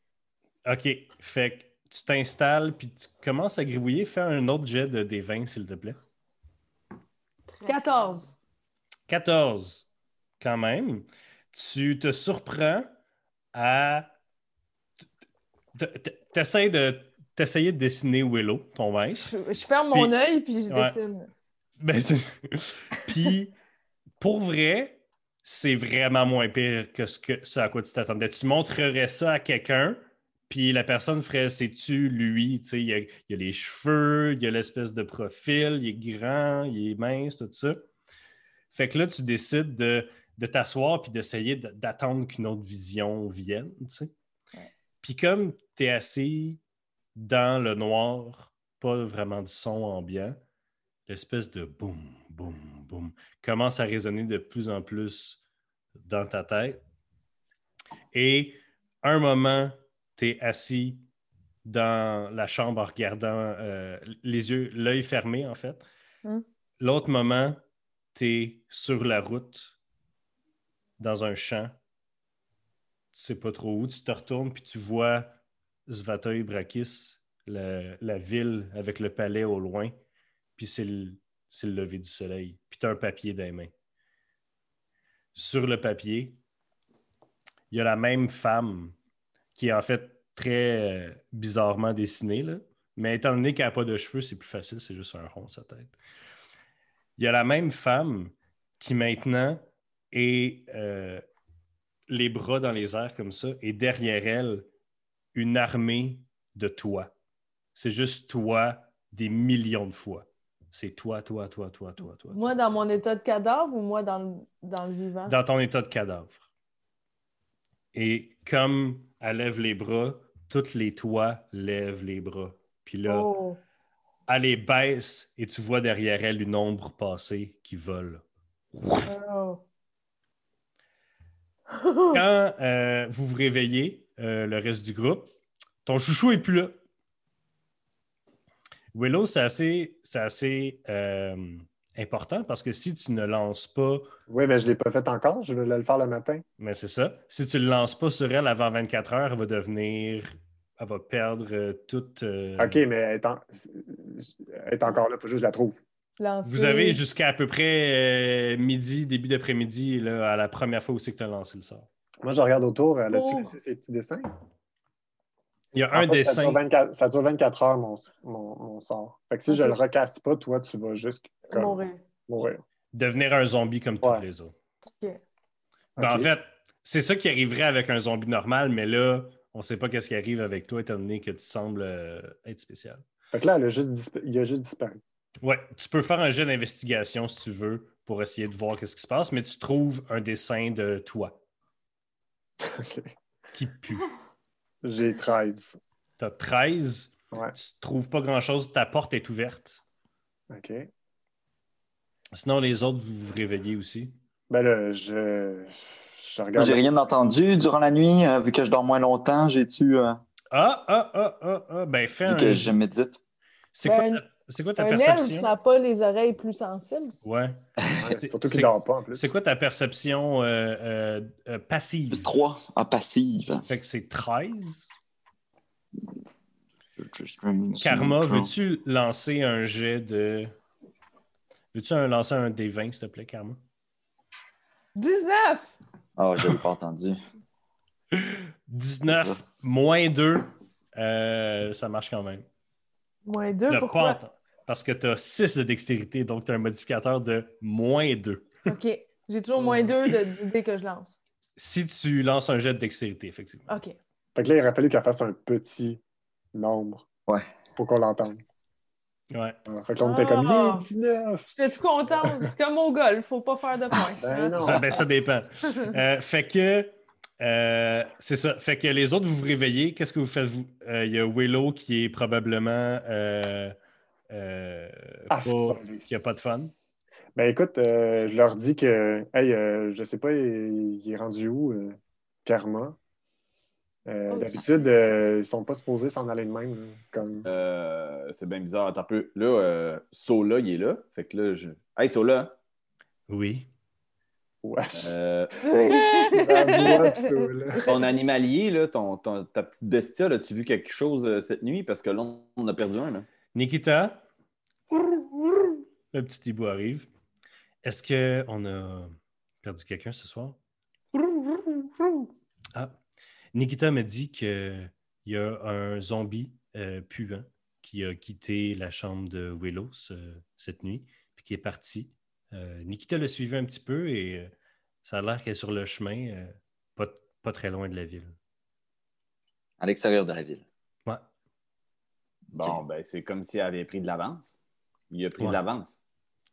OK. Fait que tu t'installes puis tu commences à gribouiller. Fais un autre jet de des 20, s'il te plaît. 14. 14. Quand même. Tu te surprends à. T'essayes de de dessiner Willow, ton maître. Je, je ferme mon œil, puis je Ouais. dessine. Ben, Puis, pour vrai, c'est vraiment moins pire que ce, que ce à quoi tu t'attendais. Tu montrerais ça à quelqu'un, puis la personne ferait c'est-tu lui? Tu sais, il y a, il y a les cheveux, il y a l'espèce de profil, il est grand, il est mince, tout ça. Fait que là, tu décides de, de t'asseoir puis d'essayer de- d'attendre qu'une autre vision vienne, tu sais. Puis comme tu es assis dans le noir, pas vraiment du son ambiant, l'espèce de boum, boum, boum commence à résonner de plus en plus dans ta tête. Et un moment, tu es assis dans la chambre en regardant euh, les yeux, l'œil fermé en fait. Hmm. L'autre moment, tu es sur la route, dans un champ. Tu sais pas trop où. Tu te retournes puis tu vois Svatoy Brakis, la, la ville avec le palais au loin. Puis c'est le, c'est le lever du soleil. Puis tu as un papier dans les mains. Sur le papier, il y a la même femme qui est en fait très euh, bizarrement dessinée. Là. Mais étant donné qu'elle n'a pas de cheveux, c'est plus facile, c'est juste un rond sa tête. Il y a la même femme qui maintenant est euh, les bras dans les airs comme ça, et derrière elle, une armée de toi. C'est juste toi des millions de fois. C'est toi, toi, toi, toi, toi, toi. Moi, dans mon état de cadavre ou moi dans le, dans le vivant? Dans ton état de cadavre. Et comme elle lève les bras, toutes les toits lèvent les bras. Puis là, Oh. elle les baisse et tu vois derrière elle une ombre passer qui vole. Oh. Quand euh, vous vous réveillez, euh, le reste du groupe, ton chouchou est plus là. Willow, c'est assez, c'est assez euh, important parce que si tu ne lances pas, Oui, mais je ne l'ai pas fait encore. Je voulais le faire le matin. mais c'est ça, si tu ne le lances pas sur elle avant 24 heures, elle va devenir, elle va perdre euh, toute. euh, OK, mais elle est, en- elle est encore là. Il faut juste que je la trouve. Lancer- Vous avez jusqu'à à peu près euh, midi, début d'après-midi, là, à la première fois où c'est que tu as lancé le sort. Moi, je regarde autour. Elle a-tu Oh. laissé ses petits dessins? Il y a En un fait, Ça dessin. dure 24, ça dure 24 heures, mon, mon, mon sort. Fait que si je Ok. le recasse pas, toi, tu vas juste comme, mourir. mourir. devenir un zombie comme tous les autres. Ok. Ben, En fait, c'est ça qui arriverait avec un zombie normal, mais là, on ne sait pas qu'est-ce qui arrive avec toi, étant donné que tu sembles euh, être spécial. Fait que là, elle a juste dispa- il a juste disparu. Ouais, tu peux faire un jet d'investigation si tu veux pour essayer de voir qu'est-ce qui se passe, mais tu trouves un dessin de toi OK. qui pue. J'ai 13. Tu as 13, Ouais. tu trouves pas grand-chose, ta porte est ouverte. OK. Sinon, les autres, vous vous réveillez aussi. Ben là, je, je regarde. J'ai rien entendu durant la nuit, euh, vu que je dors moins longtemps. J'ai-tu. euh, Ah, ah, ah, ah, ah, ben fais vu un... que je médite? C'est quoi, Ben. C'est quoi ta Un elfe, perception? ça n'a pas les oreilles plus sensibles. Ouais. Surtout qu'il dort pas en plus. C'est quoi ta perception euh, euh, euh, passive? Plus 3 en passive. Fait que c'est 13. Karma, veux-tu lancer un jet de. Veux-tu un- lancer un des 20, s'il te plaît, Karma? 19! Ah, je l'ai pas entendu. 19 C'est ça. moins 2, euh, ça marche quand même. Moins 2, Le pourquoi? pas en- Parce que tu as 6 de dextérité, donc tu as un modificateur de moins 2. OK. J'ai toujours moins 2 d'idées que je lance. Si tu lances un jet de dextérité, effectivement. OK. Fait que là, il aurait fallu qu'elle fasse un petit nombre Ouais. pour qu'on l'entende. Ouais. Ouais. Fait que là, on était comme Ah. Yeah, 19! Je suis tout contente. C'est comme au golf, faut pas faire de points. Ben non. Ça, ben, ça dépend. Euh, fait que. euh, c'est ça. Fait que les autres, vous vous réveillez. Qu'est-ce que vous faites? vous? Euh, Il y a Willow qui est probablement. Euh, Ah, pas- salut. qui a pas de fun. Ben écoute, euh, je leur dis que, hey, euh, je sais pas, il, il est rendu où, euh, Karma? Euh, Oh, D'habitude, euh, ils sont pas supposés s'en aller de même. comme... Euh, c'est bien bizarre. Attends un peu. Là, euh, Sola, il est là. Fait que là, je. Hey, Sola! Oui. Wesh. Euh, ton animalier, là, ton, ton- ta petite bestia, as-tu vu quelque chose euh, cette nuit? Parce que là, on a perdu un. Là. Nikita? Le petit hibou arrive. Est-ce qu'on a perdu quelqu'un ce soir? Ah. Nikita me dit qu'il y a un zombie euh, puant qui a quitté la chambre de Willow ce- cette nuit, puis qui est parti. Euh, Nikita l'a suivi un petit peu et euh, ça a l'air qu'elle est sur le chemin, pas très loin de la ville. À l'extérieur de la ville. Bon, ben, c'est comme s'il avait pris de l'avance. Il a pris Ouais. de l'avance.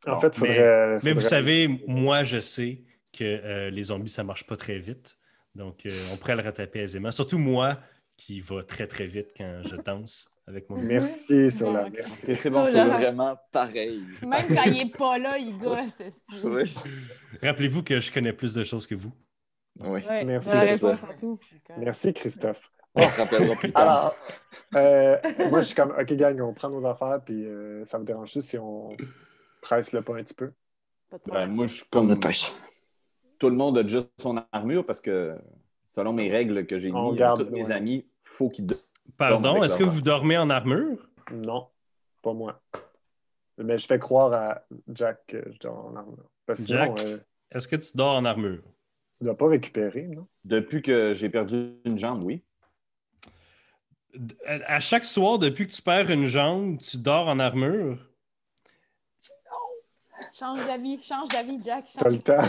En Bon, fait, faudrait. Mais vous faudrait- savez, moi, je sais que euh, les zombies, ça marche pas très vite. Donc, euh, on pourrait le rattraper aisément. Surtout moi, qui va très, très vite quand je danse. avec mon Merci, Sola. Merci. C'est bon, Oh C'est là. vraiment pareil. Même quand il est pas là, il gosse. Oui. Rappelez-vous que je connais plus de choses que vous. Oui. Ouais, Merci. Merci, Christophe. On se rappellera plus tard. Alors, euh, moi, je suis comme, OK, gang, on prend nos affaires, puis euh, ça vous dérange juste si on presse le pas un petit peu? Pas de Ben, problème. moi, je suis On comme dépêche. tout le monde a déjà son armure parce que selon mes règles que j'ai On mis, garde, tous mes ouais. amis, faut qu'ils dorment Pardon, est-ce que vous dormez en armure? Non, pas moi. Mais je fais croire à Jack que je dors en armure. Parce que sinon, Jack? euh, Est-ce que tu dors en armure? tu dois pas récupérer, non? Depuis que j'ai perdu une jambe, oui. À à chaque soir, depuis que tu perds une jambe, tu dors en armure? Change d'avis, change d'avis, Jack. T'as le temps.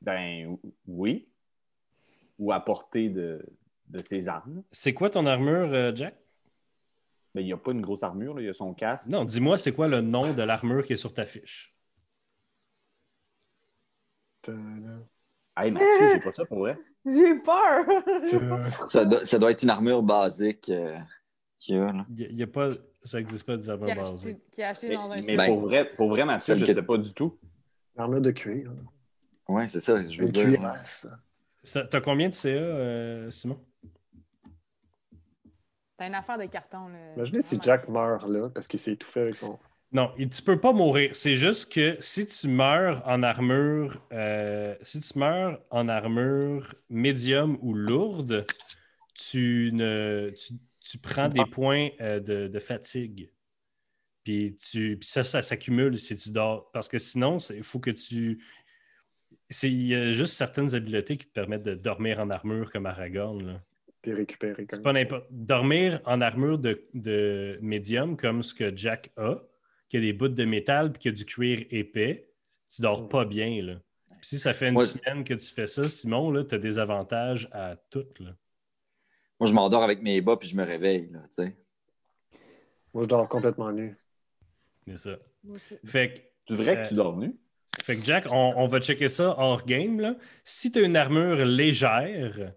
Ben oui. Ou à portée de, de ses armes. C'est quoi ton armure, euh, Jack? Ben, il n'y a pas une grosse armure, là. il y a son casque. Non, dis-moi, c'est quoi le nom de l'armure qui est sur ta fiche? Hey, Mathieu, j'ai pas ça pour vrai. J'ai peur. Ça, doit- ça doit être une armure basique euh, qu'il y a. Là. Il y a pas, ça n'existe pas des armures qui a acheté Mais, dans un mais pour, vrai, pour vrai, Mathieu, celle je que- sais pas du tout. Armure de cuir. Oui, c'est ça, je veux dire. T'as combien de CA, euh, Simon? T'as une affaire de carton. Là. Imaginez si. Jack meurt là parce qu'il s'est étouffé avec son. Non, tu peux pas mourir. C'est juste que si tu meurs en armure, euh, si tu meurs en armure médium ou lourde, tu ne, tu, tu prends des points euh, de, de fatigue. Puis, tu, puis ça, ça s'accumule si tu dors. Parce que sinon, il faut que tu. Il y a juste certaines habiletés qui te permettent de dormir en armure comme Aragorn. là. Puis récupérer quand C'est pas n'importe. Dormir en armure de, de médium, comme ce que Jack a, qui a des bouts de métal puis qui a du cuir épais, tu dors pas bien. Là. Puis si ça fait une semaine que tu fais ça, Simon, tu as des avantages à toutes. Là. Moi, je m'endors avec mes bas puis je me réveille. Là, tu sais. Moi, je dors complètement nu. C'est ça. Fait que, C'est vrai que Euh, tu dors nu? fait que Jack, on, on va checker ça hors game. Là. Si tu as une armure légère,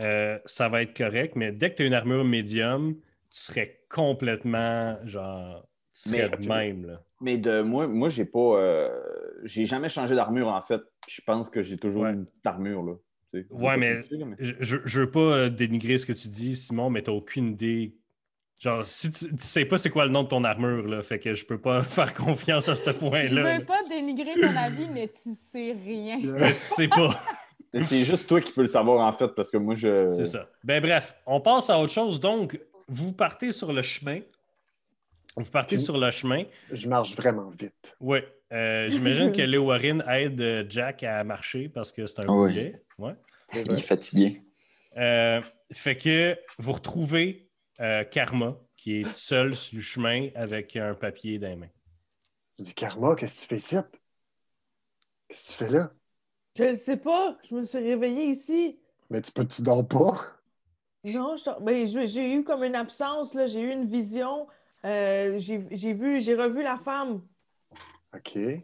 euh, ça va être correct, mais dès que tu as une armure médium, tu serais complètement genre. Mais- de même. Là. Mais de moi, moi, j'ai pas. euh, j'ai jamais changé d'armure en fait. Je pense que j'ai toujours Ouais. une petite armure là. Tu sais, je sais Ouais, mais- Je, je, je veux pas euh, dénigrer ce que tu dis, Simon, mais t'as aucune idée. Genre, si tu, tu sais pas c'est quoi le nom de ton armure, là, fait que je peux pas faire confiance à ce Je point-là. veux pas dénigrer ton avis, mais tu sais rien. Mais tu sais pas. C'est juste toi qui peux le savoir en fait, parce que moi je. C'est ça. Ben bref, on passe à autre chose. Donc, vous partez sur le chemin. Vous partez Puis- sur le chemin. Je marche vraiment vite. Oui. Euh, J'imagine que Léo Warren aide euh, Jack à marcher parce que c'est un Ah oui. boulet. Ouais. C'est Il est fatigué. Euh, fait que vous retrouvez euh, Karma qui est seul sur le chemin avec un papier dans les mains. Je dis, Karma, qu'est-ce que tu fais ici? Qu'est-ce que tu fais là? Je ne sais pas. Je me suis réveillée ici. Mais tu peux, tu dors pas? Non, je- ben, j'ai eu comme une absence, là. J'ai eu une vision. Euh, j'ai j'ai vu, j'ai revu la femme. OK. Puis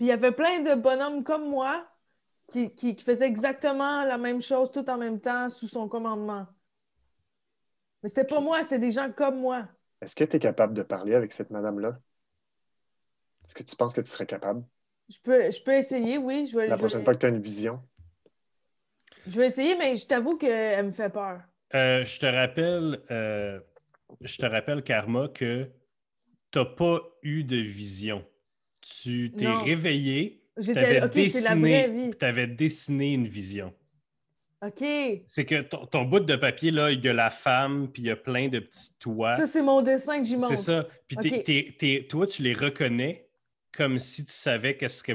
il y avait plein de bonhommes comme moi qui, qui, qui faisaient exactement la même chose tout en même temps sous son commandement. Mais c'était pas moi, c'est des gens comme moi. Est-ce que tu es capable de parler avec cette madame-là? Est-ce que tu penses que tu serais capable? Je peux, je peux essayer, oui. Je vais, La je prochaine vais- fois que tu as une vision. je vais essayer, mais je t'avoue qu'elle me fait peur. Euh, je te rappelle, euh, je te rappelle, Karma, que tu n'as pas eu de vision. Tu t'es réveillé, tu avais ok, c'est la vraie dessiné, une vision. OK. C'est que ton, ton bout de papier, là, il y a la femme, puis il y a plein de petits toits. Ça, c'est mon dessin que j'y montre. C'est ça. Puis toi, tu les reconnais comme si tu savais qu'est-ce que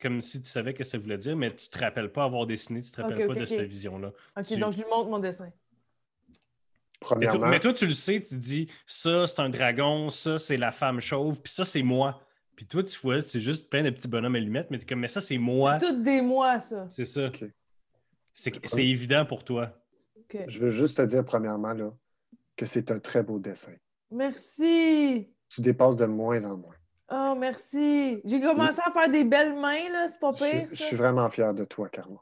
comme si tu savais que ça voulait dire, mais tu te rappelles pas avoir dessiné, tu te rappelles pas de cette vision-là. OK, Tu- donc je lui montre mon dessin. Mais toi, Premièrement, mais toi, tu le sais, tu dis ça, c'est un dragon, ça, c'est la femme chauve, puis ça, c'est moi. Puis toi, tu vois, c'est juste plein de petits bonhommes allumettes, mais t'es comme, mais ça, c'est moi. C'est toutes des mois, ça. C'est ça. C'est c'est évident pour toi. Je veux juste te dire, premièrement, là, que c'est un très beau dessin. Merci. Tu dépasses de moins en moins. Oh, merci. J'ai commencé à faire des belles mains, là. C'est pas Je, pire, je ça? suis vraiment fier de toi, Karma.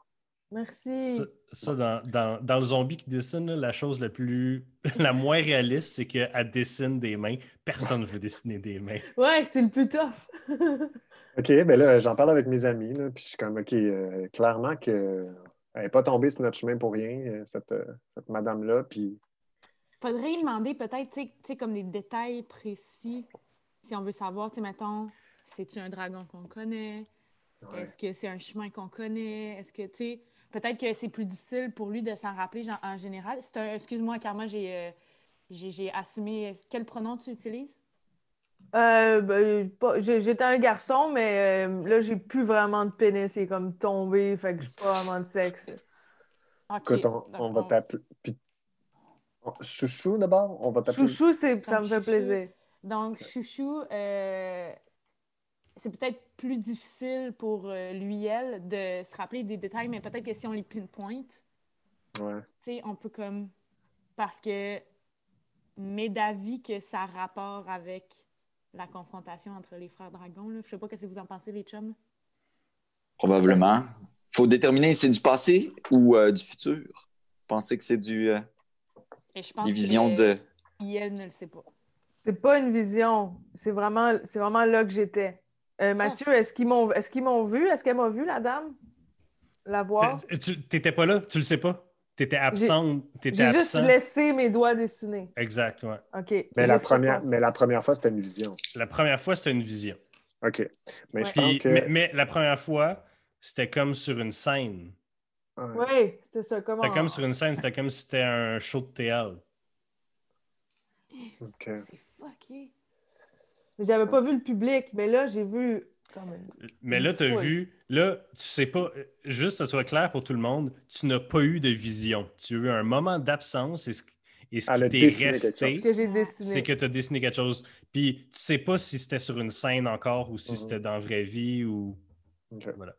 Merci. Ça, dans, dans- dans le zombie qui dessine, là, la chose la plus la moins réaliste, c'est qu'elle dessine des mains. Personne ne veut dessiner des mains. Ouais, c'est le plus tough. OK, ben là, j'en parle avec mes amis, là, puis je suis comme, OK, euh, clairement que elle n'est pas tombée sur notre chemin pour rien, euh, cette, euh, cette madame-là, puis Faudrait lui demander peut-être, tu sais- tu sais, comme des détails précis, si on veut savoir, tu sais, mettons, c'est-tu un dragon qu'on connaît? ouais. Est-ce que c'est un chemin qu'on connaît? Est-ce que, tu sais, peut-être que c'est plus difficile pour lui de s'en rappeler en général. C'est un, excuse-moi, Karma, j'ai, euh, j'ai, j'ai assumé. Quel pronom tu utilises? Euh, ben, pas- j'ai- J'étais un garçon, mais euh, là, j'ai plus vraiment de pénis. Il est comme tombé, fait que j'ai pas vraiment de sexe. Ok, Écoute, on, va t'appeler. puis- Chouchou d'abord, on va t'appeler. Chouchou, c'est- ça me fait Chouchou. plaisir. Donc, Chouchou, euh, c'est peut-être plus difficile pour euh, lui, elle, de se rappeler des détails, mais peut-être que si on les pinpoint, Ouais. tu sais, on peut comme. Parce que. Mais d'avis que ça a rapport avec la confrontation entre les frères dragons. Là. Je sais pas ce que vous en pensez, les chums. Probablement. faut déterminer si c'est du passé ou euh, du futur? Pensez que c'est du euh, Et je pense des visions que de. Yel ne le sait pas. C'est pas une vision. C'est vraiment, c'est vraiment là que j'étais. Euh, Mathieu, est-ce qu'ils m'ont, est-ce qu'ils m'ont vu? Est-ce qu'elle m'a vu, la dame? La voir? Tu t'étais pas là, tu le sais pas? T'étais absente? T'étais J'ai juste laissé mes doigts dessinés. Exact, ouais. OK. Mais la, première, pas. mais la première fois, c'était une vision. La première fois, c'était une vision. OK. Mais Ouais. je pense Puis- que. mais, mais la première fois, c'était comme sur une scène. Ouais. Oui, c'était ça. C'était comme sur une scène, c'était comme si c'était un show de théâtre. OK. C'est fucké. J'avais pas vu le public, mais là, j'ai vu comme une- Mais là, tu as vu, là, tu sais pas, euh, juste que ce soit clair pour tout le monde, tu n'as pas eu de vision. Tu as eu un moment d'absence et ce, et ce Elle qui t'est dessiné quelque ce resté, que j'ai Ouais. dessiné. c'est que tu as dessiné quelque chose. Puis tu sais pas si c'était sur une scène encore ou si Mhm. c'était dans la vraie vie ou. OK. Voilà.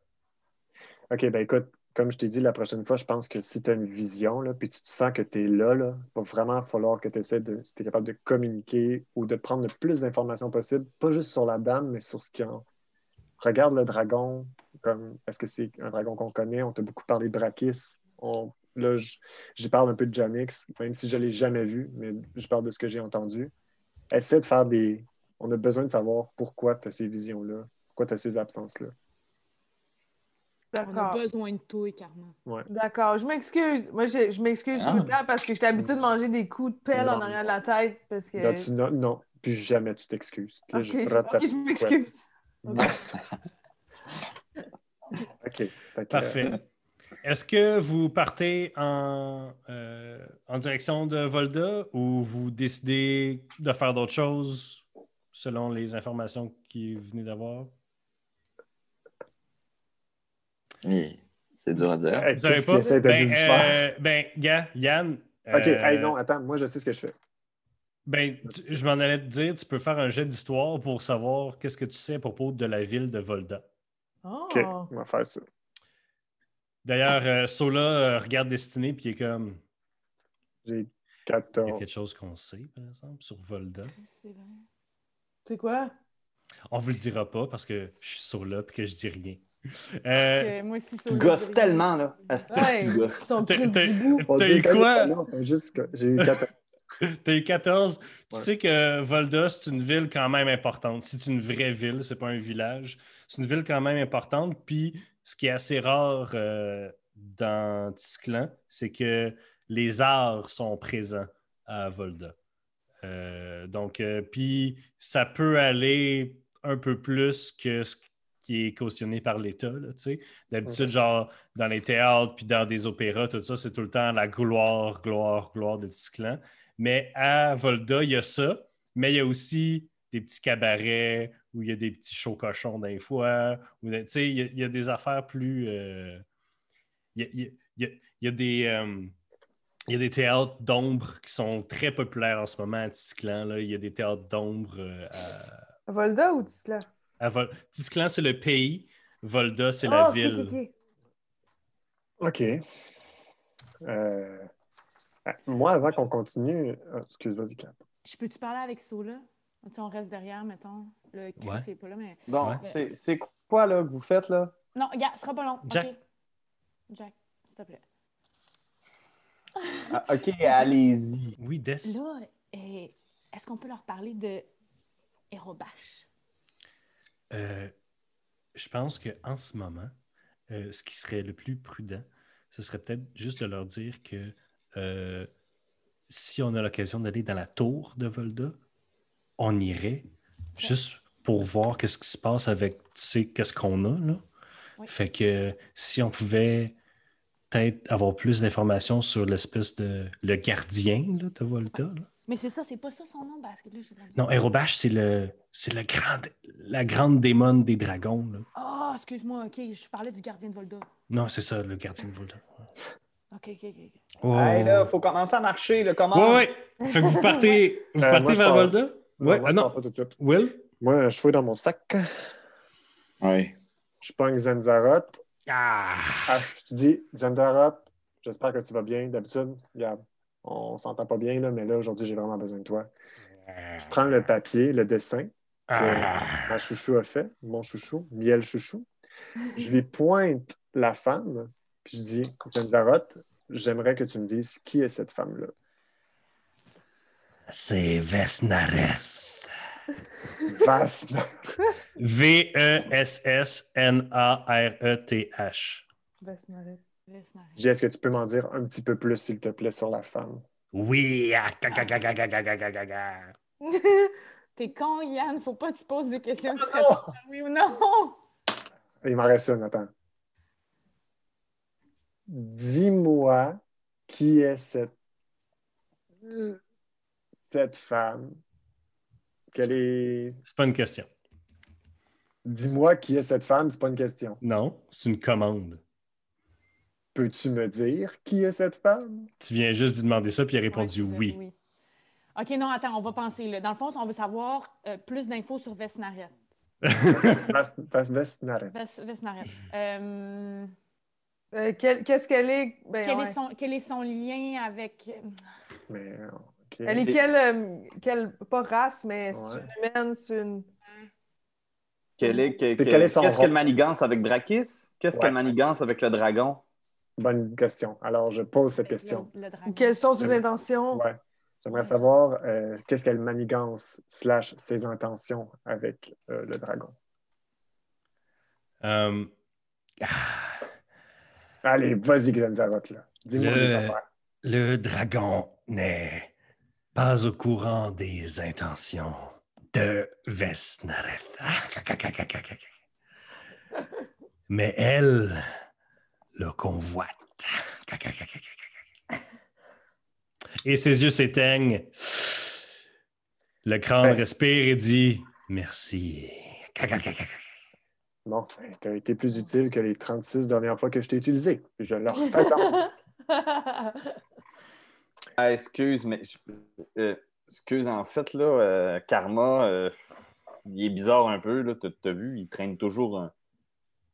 OK, ben écoute, comme je t'ai dit la prochaine fois, je pense que si tu as une vision, puis tu te sens que tu es là, là, va vraiment falloir que tu essaies de, si tu es capable de communiquer ou de prendre le plus d'informations possible, pas juste sur la dame, mais sur ce qui en. Regarde le dragon, comme est-ce que c'est un dragon qu'on connaît? On t'a beaucoup parlé de Drakis. Là, j'y parle un peu de Janix, même si je ne l'ai jamais vu, mais je parle de ce que j'ai entendu. Essaie de faire des. On a besoin de savoir pourquoi tu as ces visions-là, pourquoi tu as ces absences-là. On a D'accord. besoin de toi, Karma. D'accord. Je m'excuse. Moi, je, je m'excuse Ah. tout le temps parce que j'étais habituée de manger des coups de pelle en Non. arrière de la tête. Parce que... Là, tu- non, non, plus jamais tu t'excuses. Puis je je m'excuse. OK. Parfait. euh, Est-ce que vous partez en, euh, en direction de Volda ou vous décidez de faire d'autres choses selon les informations que vous venez d'avoir? Et C'est dur à dire. Qu'est-ce pas? qu'il essaie de Ben, euh, ben, gars, Yann. OK, euh, hey, non, attends, moi, je sais ce que je fais. Ben, tu- je m'en allais te dire, tu peux faire un jet d'histoire pour savoir qu'est-ce que tu sais à propos de la ville de Volda. Oh. OK, on va faire ça. D'ailleurs, euh, Sola euh, regarde Destinée puis il est comme. J'ai Il y a 14. quelque chose qu'on sait, par exemple, sur Volda. C'est vrai. C'est quoi? On vous le dira pas parce que je suis Sola et que je dis rien. Euh, moi aussi, ça. Tu gosses tellement, là. Ouais, ils sont T'as- eu quoi? J'ai eu 14. T'as eu 14. Tu Ouais. sais que Volda, c'est une ville quand même importante. C'est une vraie ville, c'est pas un village. C'est une ville quand même importante. Puis, ce qui est assez rare euh, dans Tisclan, c'est que les arts sont présents à Volda. Euh, donc, euh, puis, ça peut aller un peu plus que ce qui est cautionné par l'État. là, tu sais. D'habitude, genre, dans les théâtres puis dans des opéras, tout ça, c'est tout le temps la gloire, gloire, gloire de Tisclan. Mais à Volda, il y a ça, mais il y a aussi des petits cabarets où il y a des petits shows cochons d'un fois. Où, tu sais, il, y a- il y a des affaires plus. euh, il, y a, il y a- il y a- il y a des. euh, il y a des théâtres d'ombre qui sont très populaires en ce moment à Tisclan. Là. Il y a des théâtres d'ombre euh, à, Volda ou Tisla? À Vol- Tisclan, c'est le pays. Volda, c'est Ah, la ok, ville. ok. Euh, ah, Moi, avant qu'on continue. ah, excuse, vas-y, Kat. Je peux-tu parler avec Sola? On reste derrière, mettons. Le Ouais. c'est pas là, mais. Bon, Ouais. c'est- quoi, là, que vous faites, là? Non, gars, ce sera pas long. Jack. OK. Jack, s'il te plaît. Ah, ok, allez-y. Oui, Des. Là, eh, est-ce qu'on peut leur parler de Hérobache? Euh, je pense qu'en ce moment, euh, ce qui serait le plus prudent, ce serait peut-être juste de leur dire que euh, si on a l'occasion d'aller dans la tour de Volda, on irait juste pour voir qu'est-ce qui se passe avec, tu sais, qu'est-ce qu'on a, là. Oui. Fait que si on pouvait peut-être avoir plus d'informations sur l'espèce de... le gardien là, de Volda, là. Mais c'est ça, c'est pas ça son nom, parce que là, je Non, Aerobash, c'est le, c'est le grand, la grande démon des dragons. Là. Ah, excuse-moi, ok, je parlais du gardien de Volda. Non, c'est ça, le gardien de Volda. Ok, ok, ok. Oh. Hey, là, faut commencer à marcher, là. Comment? Ouais, ouais. Fait que vous partez, vous Euh, partez moi, vers pars. Volda? Non, Ouais, moi, ah je non. pars pas tout de suite. Will? Moi, je fouille dans mon sac. Ouais. Je pogne Zanzaroth. Ah! Ah, je te dis, Zanzaroth, j'espère que tu vas bien. D'habitude, regarde, on s'entend pas bien, là, mais là, aujourd'hui, j'ai vraiment besoin de toi. Je prends le papier, le dessin Ah. que ma chouchou a fait, mon chouchou, miel chouchou. Je lui pointe la femme, puis je dis, Zanzaroth, j'aimerais que tu me dises qui est cette femme-là. C'est Vesnareth. V-E-S-S-N-A-R-E-T-H. Vesnaret. Nice. Est-ce que tu peux m'en dire un petit peu plus, s'il te plaît, sur la femme? Oui! T'es con, Yann, faut pas que tu poses des questions non. oui ou non! Il m'en reste une, attends. Dis-moi qui est cette, cette femme? Quelle est. C'est pas une question. Dis-moi qui est cette femme, c'est pas une question. Non, c'est une commande. Peux-tu me dire qui est cette femme? Tu viens juste d'y demander ça, puis il a répondu c'est ça, oui. OK, non, attends, on va penser. Là. Dans le fond, on veut savoir euh, plus d'infos sur Vesnaret. Vesnaret. Ves- Vesnaret. Euh, Euh, Qu'est-ce qu'elle est? Ben, quel, ouais. est son, quel est son lien avec. Mais. Elle est C'est- quelle, euh, quelle- pas race, mais c'est Ouais. une humaine, c'est une. Quel est, que- C'est que- quel est son Qu'est-ce qu'elle manigance avec Drakis? Qu'est-ce Ouais. qu'elle manigance avec le dragon? Bonne question. Alors, je pose cette question. Le, le dragon. Quelles sont ses intentions? Ouais. J'aimerais savoir euh, qu'est-ce qu'elle manigance slash ses intentions avec euh, le dragon? Euh, Allez, vas-y, Xanzaroth, là. Dis-moi Le- les affaires. le dragon n'est pas au courant des intentions de Vesnaret. Ah. Mais elle le convoite. Et ses yeux s'éteignent. Le crâne Ouais. respire et dit Merci. Bon, tu as été plus utile que les 36 dernières fois que je t'ai utilisé. Je leur s'attends. Ah, excuse, mais je- euh, excuse, en fait, là, euh, Karma, euh, il est bizarre un peu, là. T'as t'as vu, il traîne toujours un,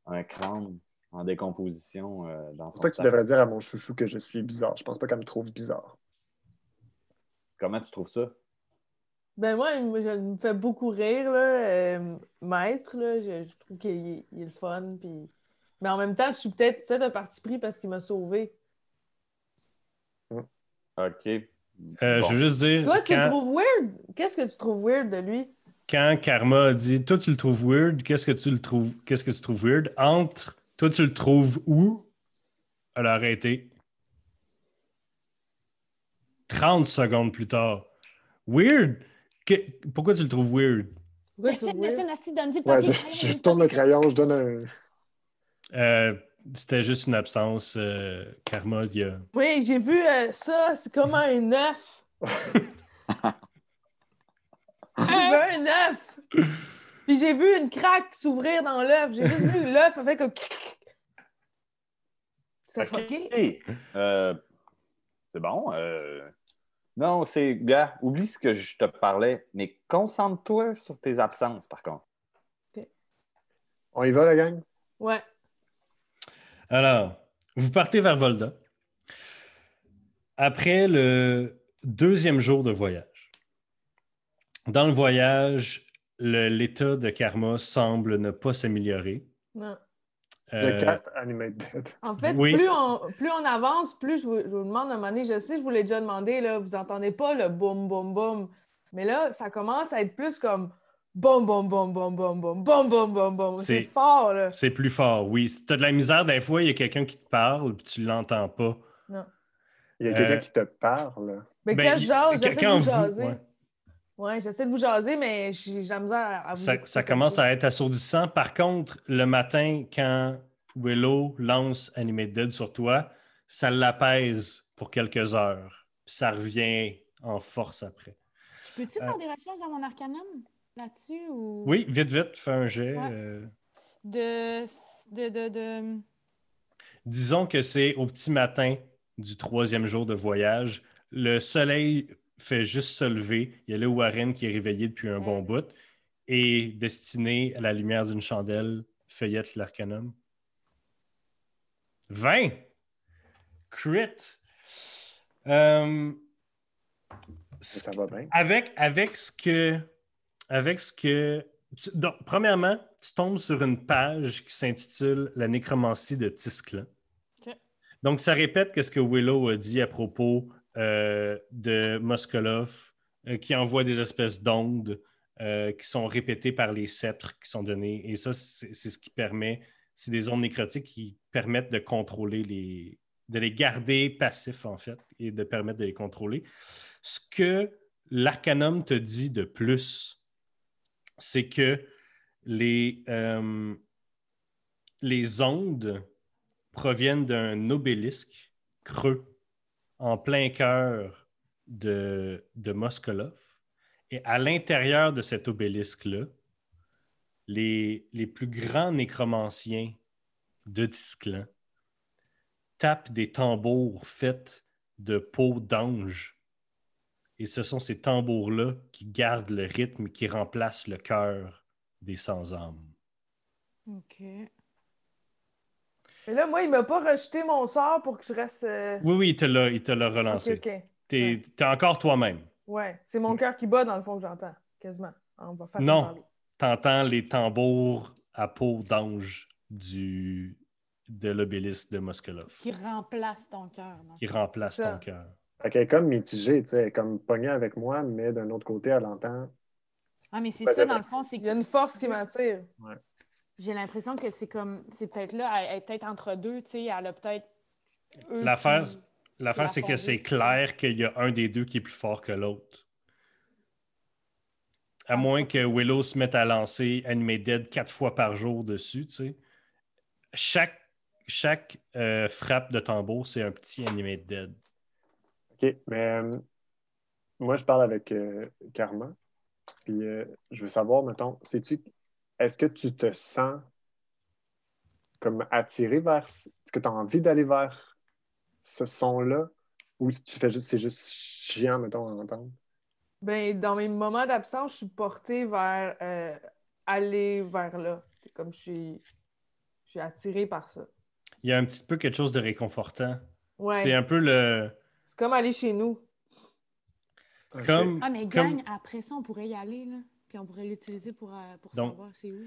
un crâne en décomposition euh, dans Je son pense pas que tu devrais dire à mon chouchou que je suis bizarre. Je pense pas qu'elle me trouve bizarre. Comment tu trouves ça? Ben moi, je- me fait beaucoup rire, là. euh, maître, là. Je, je trouve qu'il est, il est le fun. Puis... Mais en même temps, je suis peut-être peut un parti pris parce qu'il m'a sauvé. OK. Euh, Bon. Je veux juste dire. Toi, tu le trouves weird? Qu'est-ce que tu trouves weird de lui? quand Karma a dit Toi, tu le trouves weird, qu'est-ce que tu le trouves Qu'est-ce que tu trouves weird Entre Toi, tu le trouves où? Elle a arrêté. 30 secondes plus tard. Weird Que- Pourquoi tu le trouves weird? Ouais, je, je tourne le crayon, je donne un. Euh, C'était juste une absence. euh, Karma, il y a. Oui, j'ai vu euh, ça, c'est comme un œuf. un œuf. Puis j'ai vu une craque s'ouvrir dans l'œuf. J'ai juste vu l'œuf, ça fait comme. C'est OK. fucké. Euh, c'est bon. euh, Non, c'est. Gars, oublie ce que je te parlais, mais concentre-toi sur tes absences, par contre. On y va, la gang? Ouais. Alors, vous partez vers Volda. Après le deuxième jour de voyage. Dans le voyage, l'état de Karma semble ne pas s'améliorer. Non. Euh, The cast animate dead. En fait, Oui. plus, on, plus on avance, plus je vous, je vous demande à un moment donné, je sais, je vous l'ai déjà demandé, là, vous entendez pas le boum, boum, boum. Mais là, ça commence à être plus comme boum, boum, boum, boum, boum, boum, boum, boum, boum, boum. C'est fort, là. C'est plus fort, oui. Tu as de la misère, des fois, il y a quelqu'un qui te parle, puis tu l'entends pas. Il y a quelqu'un Euh, qui te parle. Mais Ben, quand je jase, j'essaie de vous vous- jaser. ouais. Ouais, j'essaie de vous jaser, mais j'ai la misère à vous Ça, ça comme commence à être assourdissant. Par contre, le matin, quand Willow lance Animate Dead sur toi, ça l'apaise pour quelques heures. Puis ça revient en force après. Je peux-tu Euh, faire des recherches dans mon arcanum là-dessus ou? Oui, vite, vite, fais un jet. Ouais. euh, de de de, de... Disons que c'est au petit matin du troisième jour de voyage. Le soleil fait juste se lever. Il y a le Warren qui est réveillé depuis un bon Ouais. bout et destiné à la lumière d'une chandelle, feuillette l'arcanum. 20! Crit! Euh, Ça va bien. avec, avec ce que. Avec ce que. tu- donc, premièrement, tu tombes sur une page qui s'intitule La nécromancie de Tisclan. Donc, ça répète que ce que Willow a dit à propos euh, de Moskolov, euh, qui envoie des espèces d'ondes euh, qui sont répétées par les sceptres qui sont donnés. Et ça, c'est ce qui permet. C'est des ondes nécrotiques qui permettent de contrôler les. de les garder passifs, en fait, et de permettre de les contrôler. Ce que l'Arcanum te dit de plus, c'est que les, les ondes proviennent d'un obélisque creux en plein cœur de, de Moskolov. Et à l'intérieur de cet obélisque-là, les, les plus grands nécromanciens de Tisclan tapent des tambours faits de peau d'ange. Et ce sont ces tambours-là qui gardent le rythme, qui remplacent le cœur des sans-âme. OK. Mais là, moi, il m'a pas rejeté mon sort pour que je reste. euh, Oui, oui, il te l'a, il te l'a Ok, relancé. ok. T'es, t'es encore toi-même. Ouais, c'est mon cœur qui bat dans le fond que j'entends, quasiment. On va faire Non. T'entends les tambours à peau d'ange du, de l'obélisque de Moskolov, Qui remplace ton cœur. non? qui remplace ton cœur. Fait qu'elle est comme mitigée, tu sais, elle est comme pognée avec moi, mais d'un autre côté, elle entend. Ah, mais c'est ça, dans le fond, c'est Il y a une force qui m'attire. J'ai l'impression que c'est comme. C'est peut-être là, elle est peut-être entre deux, tu sais, elle a peut-être. L'affaire, qui- l'affaire la c'est que c'est clair qu'il y a un des deux qui est plus fort que l'autre. À Ah, moins que Willow se mette à lancer Animate Dead quatre fois par jour dessus, tu sais. Chaque, chaque euh, frappe de tambour, c'est un petit Animate Dead. OK, mais euh, moi, je parle avec euh, Karma. Puis euh, je veux savoir, mettons, sais-tu, est-ce que tu te sens comme attiré vers. Est-ce que tu as envie d'aller vers ce son-là? Ou tu fais juste, c'est juste chiant, mettons, à entendre? Ben, dans mes moments d'absence, je suis portée vers euh, aller vers là. C'est comme je suis, je suis attirée par ça. Il y a un petit peu quelque chose de réconfortant. Ouais. C'est un peu le. C'est comme aller chez nous. Comme, Ah, mais comme gang, après ça, on pourrait y aller, là. Puis on pourrait l'utiliser pour, euh, pour Donc- savoir c'est où.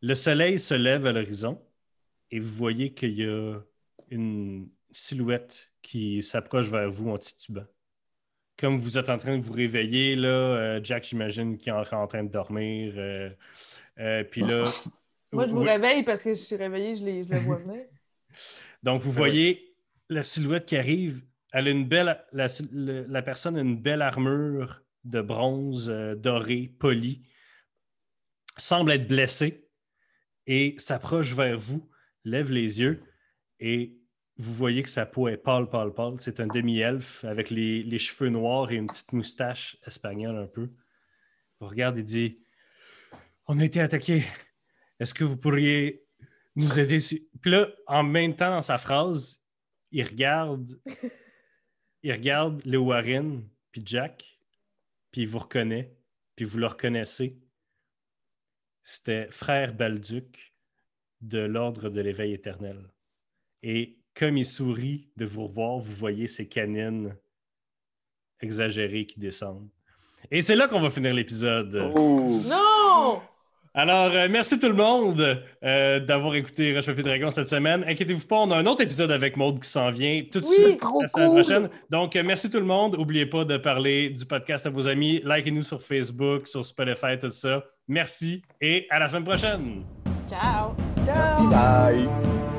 le soleil se lève à l'horizon et vous voyez qu'il y a une silhouette qui s'approche vers vous en titubant. Comme vous êtes en train de vous réveiller, là, euh, Jack, j'imagine, qui est encore en train de dormir. euh, euh, puis là. Moi, je vous Oui. réveille parce que je suis réveillée, je, les, je le vois venir. Donc, vous voyez la silhouette qui arrive. Elle a une belle, la, le- la personne a une belle armure de bronze euh, doré, poli, semble être blessée et s'approche vers vous, lève les yeux et vous voyez que sa peau est pâle, pâle, pâle. C'est un demi-elfe avec les, les cheveux noirs et une petite moustache espagnole un peu. Vous regarde et dit On a été attaqué. Est-ce que vous pourriez nous aider? Puis là, en même temps, dans sa phrase, il regarde, il regarde le Warren, puis Jack, puis il vous reconnaît, puis vous le reconnaissez. C'était frère Balduc de l'Ordre de l'Éveil éternel. Et comme il sourit de vous revoir, vous voyez ses canines exagérées qui descendent. Et c'est là qu'on va finir l'épisode. Oh! Non! Alors, euh, merci tout le monde euh, d'avoir écouté Rush Papier Dragon cette semaine. Inquiétez-vous pas, on a un autre épisode avec Maude qui s'en vient tout de Oui, suite trop la semaine cool. prochaine. Donc, euh, merci tout le monde. N'oubliez pas de parler du podcast à vos amis. Likez-nous sur Facebook, sur Spotify, tout ça. Merci et à la semaine prochaine. Ciao! Ciao! Bye!